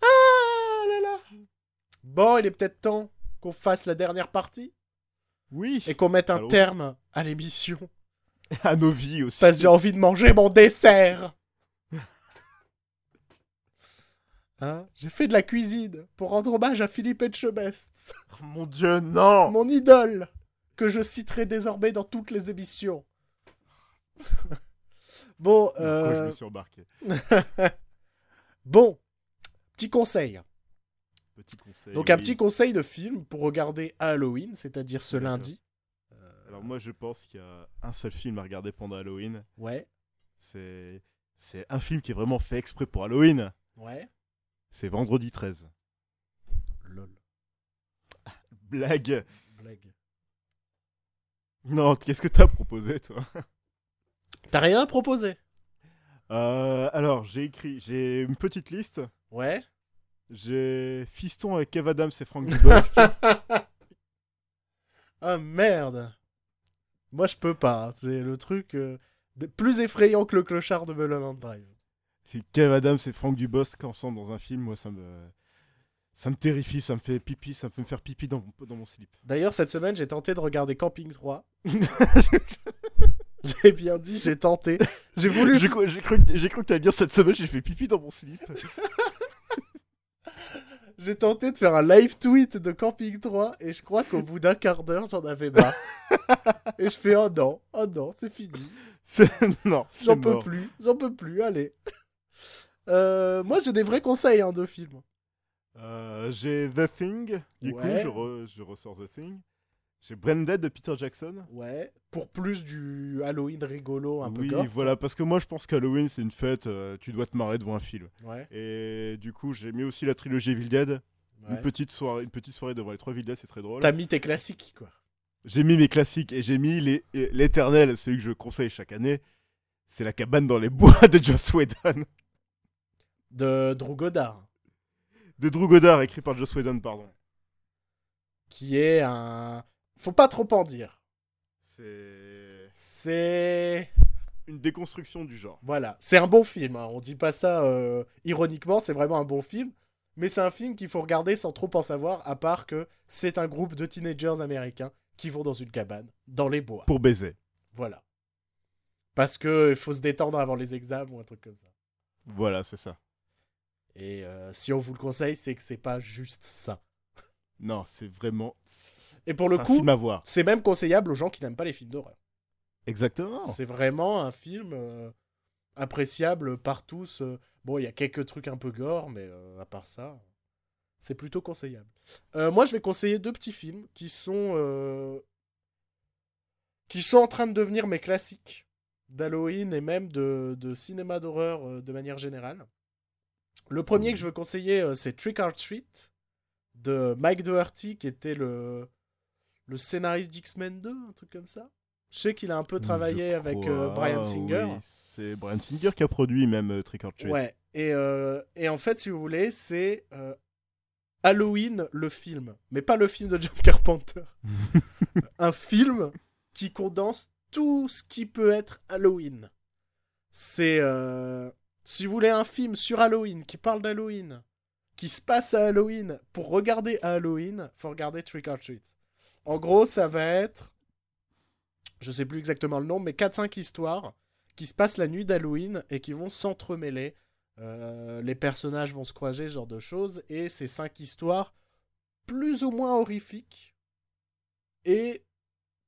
Ah là là. Bon, il est peut-être temps qu'on fasse la dernière partie Oui, et qu'on mette un terme à l'émission. à nos vies aussi. Parce que j'ai envie de manger mon dessert. Hein? J'ai fait de la cuisine pour rendre hommage à Philippe Etchebest, Oh mon dieu, non mon idole, que je citerai désormais dans toutes les émissions. bon, Pourquoi je euh... me suis embarqué bon, petit conseil. Petit conseil. Donc un petit conseil de film pour regarder à Halloween, c'est-à-dire ce lundi. Alors moi, je pense qu'il y a un seul film à regarder pendant Halloween. Ouais, C'est c'est un film qui est vraiment fait exprès pour Halloween. ouais. C'est Vendredi 13. Lol, Blague. blague. Non, qu'est-ce que t'as proposé, toi? T'as rien à proposer? Euh, Alors, j'ai écrit, j'ai une petite liste. Ouais. J'ai Fiston avec Kev Adams et Franck Dubosc. ah merde. Moi je peux pas, c'est le truc euh, plus effrayant que le clochard de Mulholland Drive. Kev Adams et Franck Dubosc ensemble dans un film, moi, ça me... Ça me terrifie, ça me fait pipi, ça me fait me faire pipi dans mon, dans mon slip. D'ailleurs cette semaine j'ai tenté de regarder Camping 3. J'ai bien dit, j'ai tenté. J'ai voulu J'ai cru, cru que t'allais dire cette semaine, j'ai fait pipi dans mon slip. J'ai tenté de faire un live tweet de Camping 3 et je crois qu'au bout d'un quart d'heure, j'en avais marre. et je fais oh non, oh non, c'est fini. C'est- non, J'en peux plus, j'en peux plus, allez. Euh, moi j'ai des vrais conseils hein, de films. Euh, j'ai The Thing, du Ouais. coup, je, re- je ressors The Thing. J'ai Branded de Peter Jackson. Ouais, pour plus du Halloween rigolo un oui, peu gore. voilà, parce que moi je pense qu'Halloween c'est une fête, euh, tu dois te marrer devant un film. Ouais, Et du coup, j'ai mis aussi la trilogie Evil Dead. ouais. Une, petite soirée, une petite soirée devant les trois Evil Dead, c'est très drôle. T'as mis tes classiques quoi. J'ai mis mes classiques et j'ai mis les- l'éternel, celui que je conseille chaque année. C'est la cabane dans les bois de Joss Whedon. De Drew Goddard, De Drew Goddard, écrit par Joss Whedon, pardon. qui est un. Faut pas trop en dire. C'est C'est. une déconstruction du genre. Voilà, c'est un bon film. hein. On dit pas ça euh, ironiquement, c'est vraiment un bon film. Mais c'est un film qu'il faut regarder sans trop en savoir, à part que c'est un groupe de teenagers américains qui vont dans une cabane, dans les bois. Pour baiser. Voilà. Parce que il faut se détendre avant les examens ou un truc comme ça. Voilà, c'est ça. Et euh, si on vous le conseille, c'est que c'est pas juste ça. Non, c'est vraiment. Et pour le coup, c'est même conseillable aux gens qui n'aiment pas les films d'horreur. Exactement. C'est vraiment un film euh, appréciable par tous. Bon, il y a quelques trucs un peu gore, mais euh, à part ça, c'est plutôt conseillable. Euh, moi, je vais conseiller deux petits films qui sont qui sont en train de devenir mes classiques d'Halloween et même de, de cinéma d'horreur de manière générale. Le premier que je veux conseiller, c'est Trick or Treat de Mike Doherty, qui était le, le scénariste d'X-Men 2, un truc comme ça. Je sais qu'il a un peu travaillé Je avec euh, Brian Singer. oui, c'est Brian Singer qui a produit même euh, Trick or Treat. Ouais, et, euh, et en fait, si vous voulez, c'est euh, Halloween, le film. Mais pas le film de John Carpenter. un film qui condense tout ce qui peut être Halloween. C'est. si vous voulez un film sur Halloween, qui parle d'Halloween, qui se passe à Halloween, pour regarder à Halloween, faut regarder Trick or Treat. En gros, ça va être. Je sais plus exactement le nom, mais 4-5 histoires qui se passent la nuit d'Halloween et qui vont s'entremêler. Euh, les personnages vont se croiser, ce genre de choses. Et c'est 5 histoires plus ou moins horrifiques et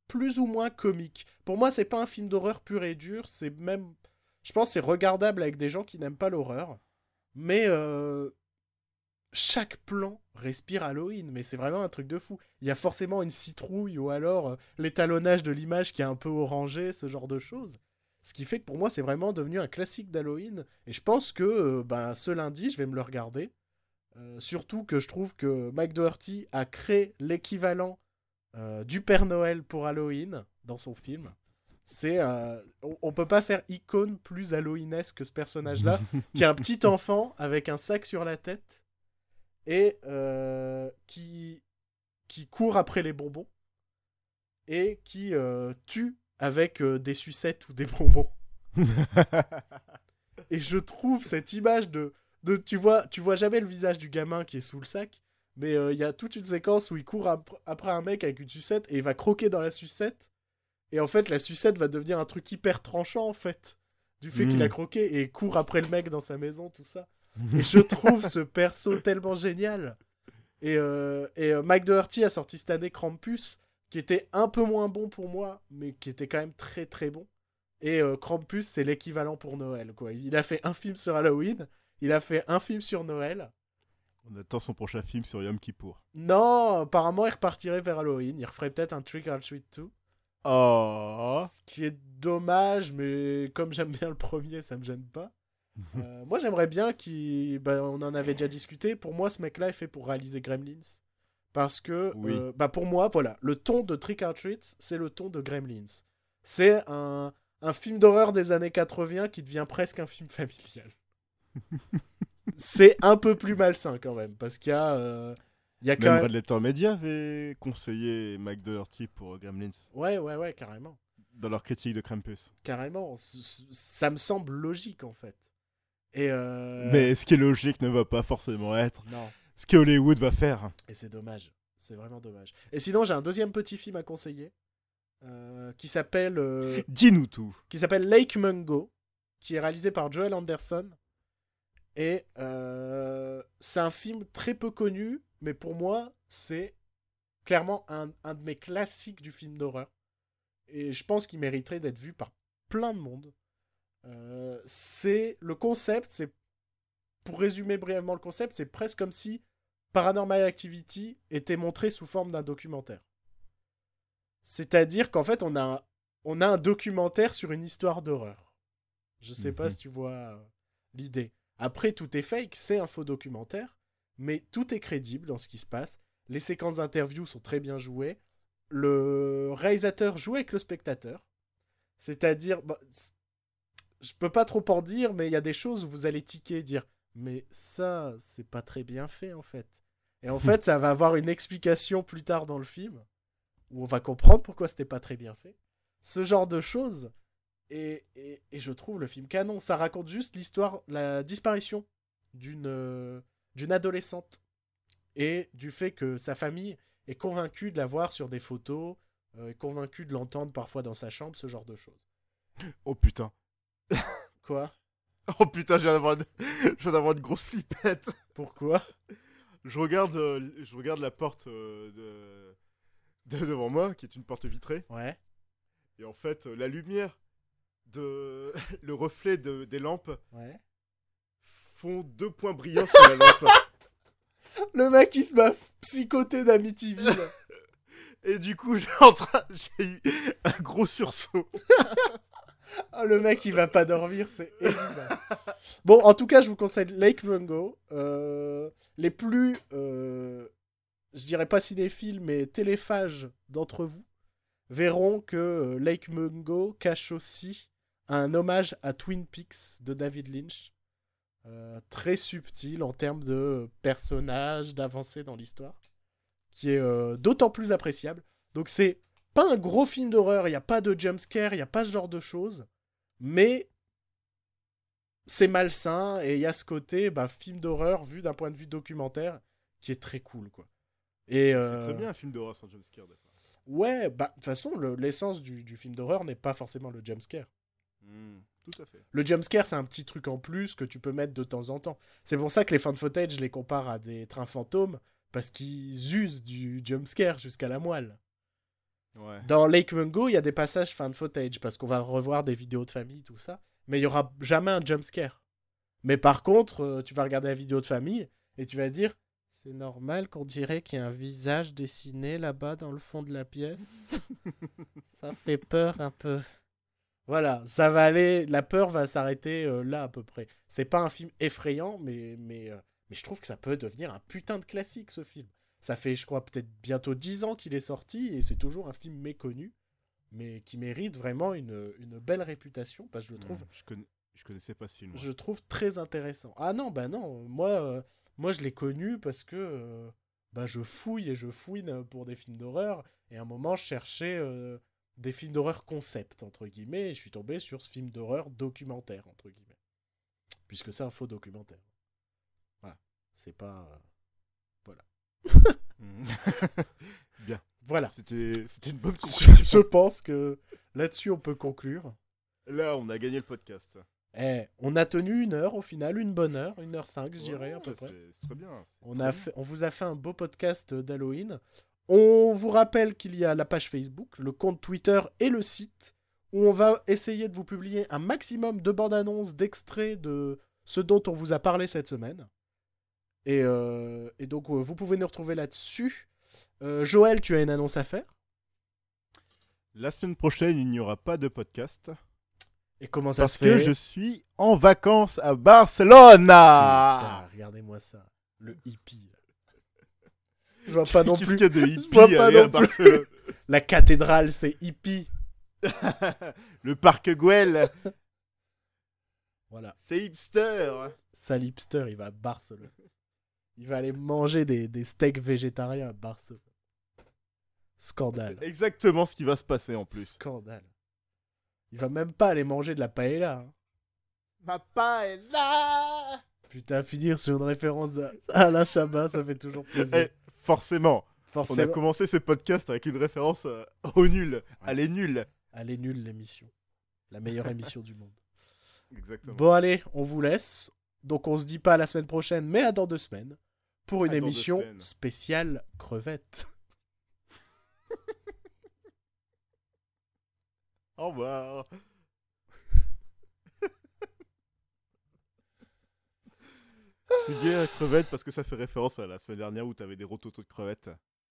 plus ou moins comiques. Pour moi, c'est pas un film d'horreur pur et dur. C'est même. Je pense c'est regardable avec des gens qui n'aiment pas l'horreur. Mais euh, chaque plan respire Halloween, mais c'est vraiment un truc de fou. Il y a forcément une citrouille ou alors euh, l'étalonnage de l'image qui est un peu orangé, ce genre de choses. Ce qui fait que pour moi, c'est vraiment devenu un classique d'Halloween. Et je pense que euh, ben, ce lundi, je vais me le regarder. Euh, surtout que je trouve que Mike Doherty a créé l'équivalent du Père Noël pour Halloween dans son film. C'est on, on, peut pas faire icône plus Halloweenesque que ce personnage-là, qui est un petit enfant avec un sac sur la tête et euh, qui, qui court après les bonbons et qui euh, tue avec euh, des sucettes ou des bonbons. et je trouve cette image de, de tu vois tu vois jamais le visage du gamin qui est sous le sac mais il y a toute une séquence où il court ap après un mec avec une sucette et il va croquer dans la sucette et en fait la sucette va devenir un truc hyper tranchant en fait du fait qu'il a hmm. croqué et court après le mec dans sa maison tout ça et je trouve ce perso tellement génial. Et, euh, et euh, Mike Doherty a sorti cette année Krampus, qui était un peu moins bon pour moi, mais qui était quand même très très bon. Et euh, Krampus, c'est l'équivalent pour Noël. Quoi. Il a fait un film sur Halloween, il a fait un film sur Noël. On attend son prochain film sur Yom Kippour. Non, apparemment il repartirait vers Halloween. Il referait peut-être un Trick or Treat 2. Oh. Ce qui est dommage, mais comme j'aime bien le premier, ça me gêne pas. Euh, moi, j'aimerais bien qu'il. Bah, on en avait déjà discuté. Pour moi, ce mec-là est fait pour réaliser Gremlins. Parce que, euh, bah, pour moi, voilà, le ton de Trick or Treat, c'est le ton de Gremlins. C'est un, un film d'horreur des années 80 qui devient presque un film familial. c'est un peu plus malsain quand même. Parce qu'il y a. Euh, il y a quand même, Red Media avait conseillé Mike Doherty pour Gremlins. Ouais, ouais, ouais, carrément. Dans leur critique de Krampus. Carrément. Ça me semble logique en fait. Euh, Mais ce qui est logique ne va pas forcément être ce que Hollywood va faire. Et c'est dommage. C'est vraiment dommage. Et sinon, j'ai un deuxième petit film à conseiller. Euh, qui s'appelle. Euh, Dis-nous tout. Qui s'appelle Lake Mungo. Qui est réalisé par Joel Anderson. Et c'est un film très peu connu. Mais pour moi, c'est clairement un, un de mes classiques du film d'horreur. Et je pense qu'il mériterait d'être vu par plein de monde. Euh, c'est le concept, c'est pour résumer brièvement le concept, c'est presque comme si Paranormal Activity était montré sous forme d'un documentaire. C'est-à-dire qu'en fait, on a, un, on a un documentaire sur une histoire d'horreur. Je sais pas mhm. si tu vois euh, l'idée. Après, tout est fake, c'est un faux documentaire, mais tout est crédible dans ce qui se passe. Les séquences d'interview sont très bien jouées. Le réalisateur joue avec le spectateur. C'est-à-dire, bah, je peux pas trop en dire, mais il y a des choses où vous allez tiquer, dire mais ça, c'est pas très bien fait en fait. Et en fait, ça va avoir une explication plus tard dans le film où on va comprendre pourquoi c'était pas très bien fait. Ce genre de choses. Et, et, je trouve le film canon. Ça raconte juste l'histoire, la disparition d'une euh, d'une adolescente et du fait que sa famille est convaincue de la voir sur des photos, euh, est convaincue de l'entendre parfois dans sa chambre, ce genre de choses. Oh putain, Quoi? Oh putain, je viens d'avoir une... une grosse flippette. Pourquoi? Je regarde, euh, je regarde la porte euh, de... devant moi, qui est une porte vitrée. Ouais. Et en fait, euh, la lumière, de le reflet de... des lampes ouais. font deux points brillants sur la lampe. Le mec, il se m'a psychoté d'Amityville. Et du coup, j'ai eu un gros sursaut. Oh, le mec, il va pas dormir, c'est évident. Bon, en tout cas, je vous conseille Lake Mungo. Euh, les plus, euh, je dirais pas cinéphiles, mais téléphages d'entre vous verront que euh, Lake Mungo cache aussi un hommage à Twin Peaks de David Lynch. très subtil en termes de personnages, d'avancée dans l'histoire, qui est d'autant plus appréciable. Donc c'est pas un gros film d'horreur, il n'y a pas de jumpscare, il n'y a pas ce genre de choses. Mais c'est malsain et il y a ce côté bah, film d'horreur vu d'un point de vue documentaire qui est très cool. quoi. Et C'est très euh, bien un film d'horreur sans jumpscare. Ouais, bah, de toute façon, le- l'essence du, du film d'horreur n'est pas forcément le jumpscare. Hmm, tout à fait. Le jumpscare, c'est un petit truc en plus que tu peux mettre de temps en temps. C'est pour ça que les fan footage, je les compare à des trains fantômes, parce qu'ils usent du jumpscare jusqu'à la moelle. Ouais. Dans Lake Mungo, il y a des passages fan footage, parce qu'on va revoir des vidéos de famille, tout ça. Mais il y aura jamais un jumpscare. Mais par contre, euh, tu vas regarder la vidéo de famille, et tu vas dire C'est normal qu'on dirait qu'il y a un visage dessiné là-bas dans le fond de la pièce. ça fait peur un peu. Voilà, ça va aller. La peur va s'arrêter euh, là à peu près. C'est pas un film effrayant, mais, mais, euh, mais je trouve que ça peut devenir un putain de classique ce film. Ça fait, je crois, peut-être bientôt 10 ans qu'il est sorti et c'est toujours un film méconnu, mais qui mérite vraiment une, une belle réputation parce que je le trouve Hmm, je, connais... je connaissais pas ce film. moi. je le trouve très intéressant. Ah non, bah non, moi, euh, moi je l'ai connu parce que euh, bah, je fouille et je fouine pour des films d'horreur. Et à un moment, je cherchais euh, des films d'horreur concept, entre guillemets, et je suis tombé sur ce film d'horreur documentaire, entre guillemets. Puisque c'est un faux documentaire. Voilà. C'est pas. Hmm. Voilà. C'était une bonne conclusion. je pense que là-dessus, on peut conclure. Là, on a gagné le podcast. Eh, on a tenu une heure au final, une bonne heure, une heure cinq, je dirais à peu près. c'est- très bien. On, très a bien. fait, on vous a fait un beau podcast d'Halloween. On vous rappelle qu'il y a la page Facebook, le compte Twitter et le site où on va essayer de vous publier un maximum de bandes annonces, d'extraits de ce dont on vous a parlé cette semaine. Et, euh, et donc, euh, vous pouvez nous retrouver là-dessus. Euh, Joël, tu as une annonce à faire? La semaine prochaine, il n'y aura pas de podcast. Et comment ça Parce se que fait? je suis en vacances à Barcelone. Regardez-moi ça. Le hippie. Je vois pas non Qu'est-ce plus. qu'il y a de hippie à. Barcelone? La cathédrale, c'est hippie. Le parc Güell, Voilà. c'est hipster. Sale hipster, il va à Barcelone. Il va aller manger des, des steaks végétariens à Barcelone. Scandale. C'est exactement ce qui va se passer en plus. Scandale. Il va même pas aller manger de la paella. hein. Ma là Putain, finir sur une référence à Alain Chabat, ça fait toujours plaisir. Eh, Forcément, on a Forcément. commencé ce podcast avec une référence euh, au nul. Elle est nulle. Elle est nulle l'émission. La meilleure émission du monde. Exactement. Bon, allez, on vous laisse. Donc, on se dit pas à la semaine prochaine, mais à dans deux semaines. Pour une À émission spéciale crevette. Au revoir. C'est bien la crevette parce que ça fait référence à la semaine dernière où t'avais des rototos de crevettes.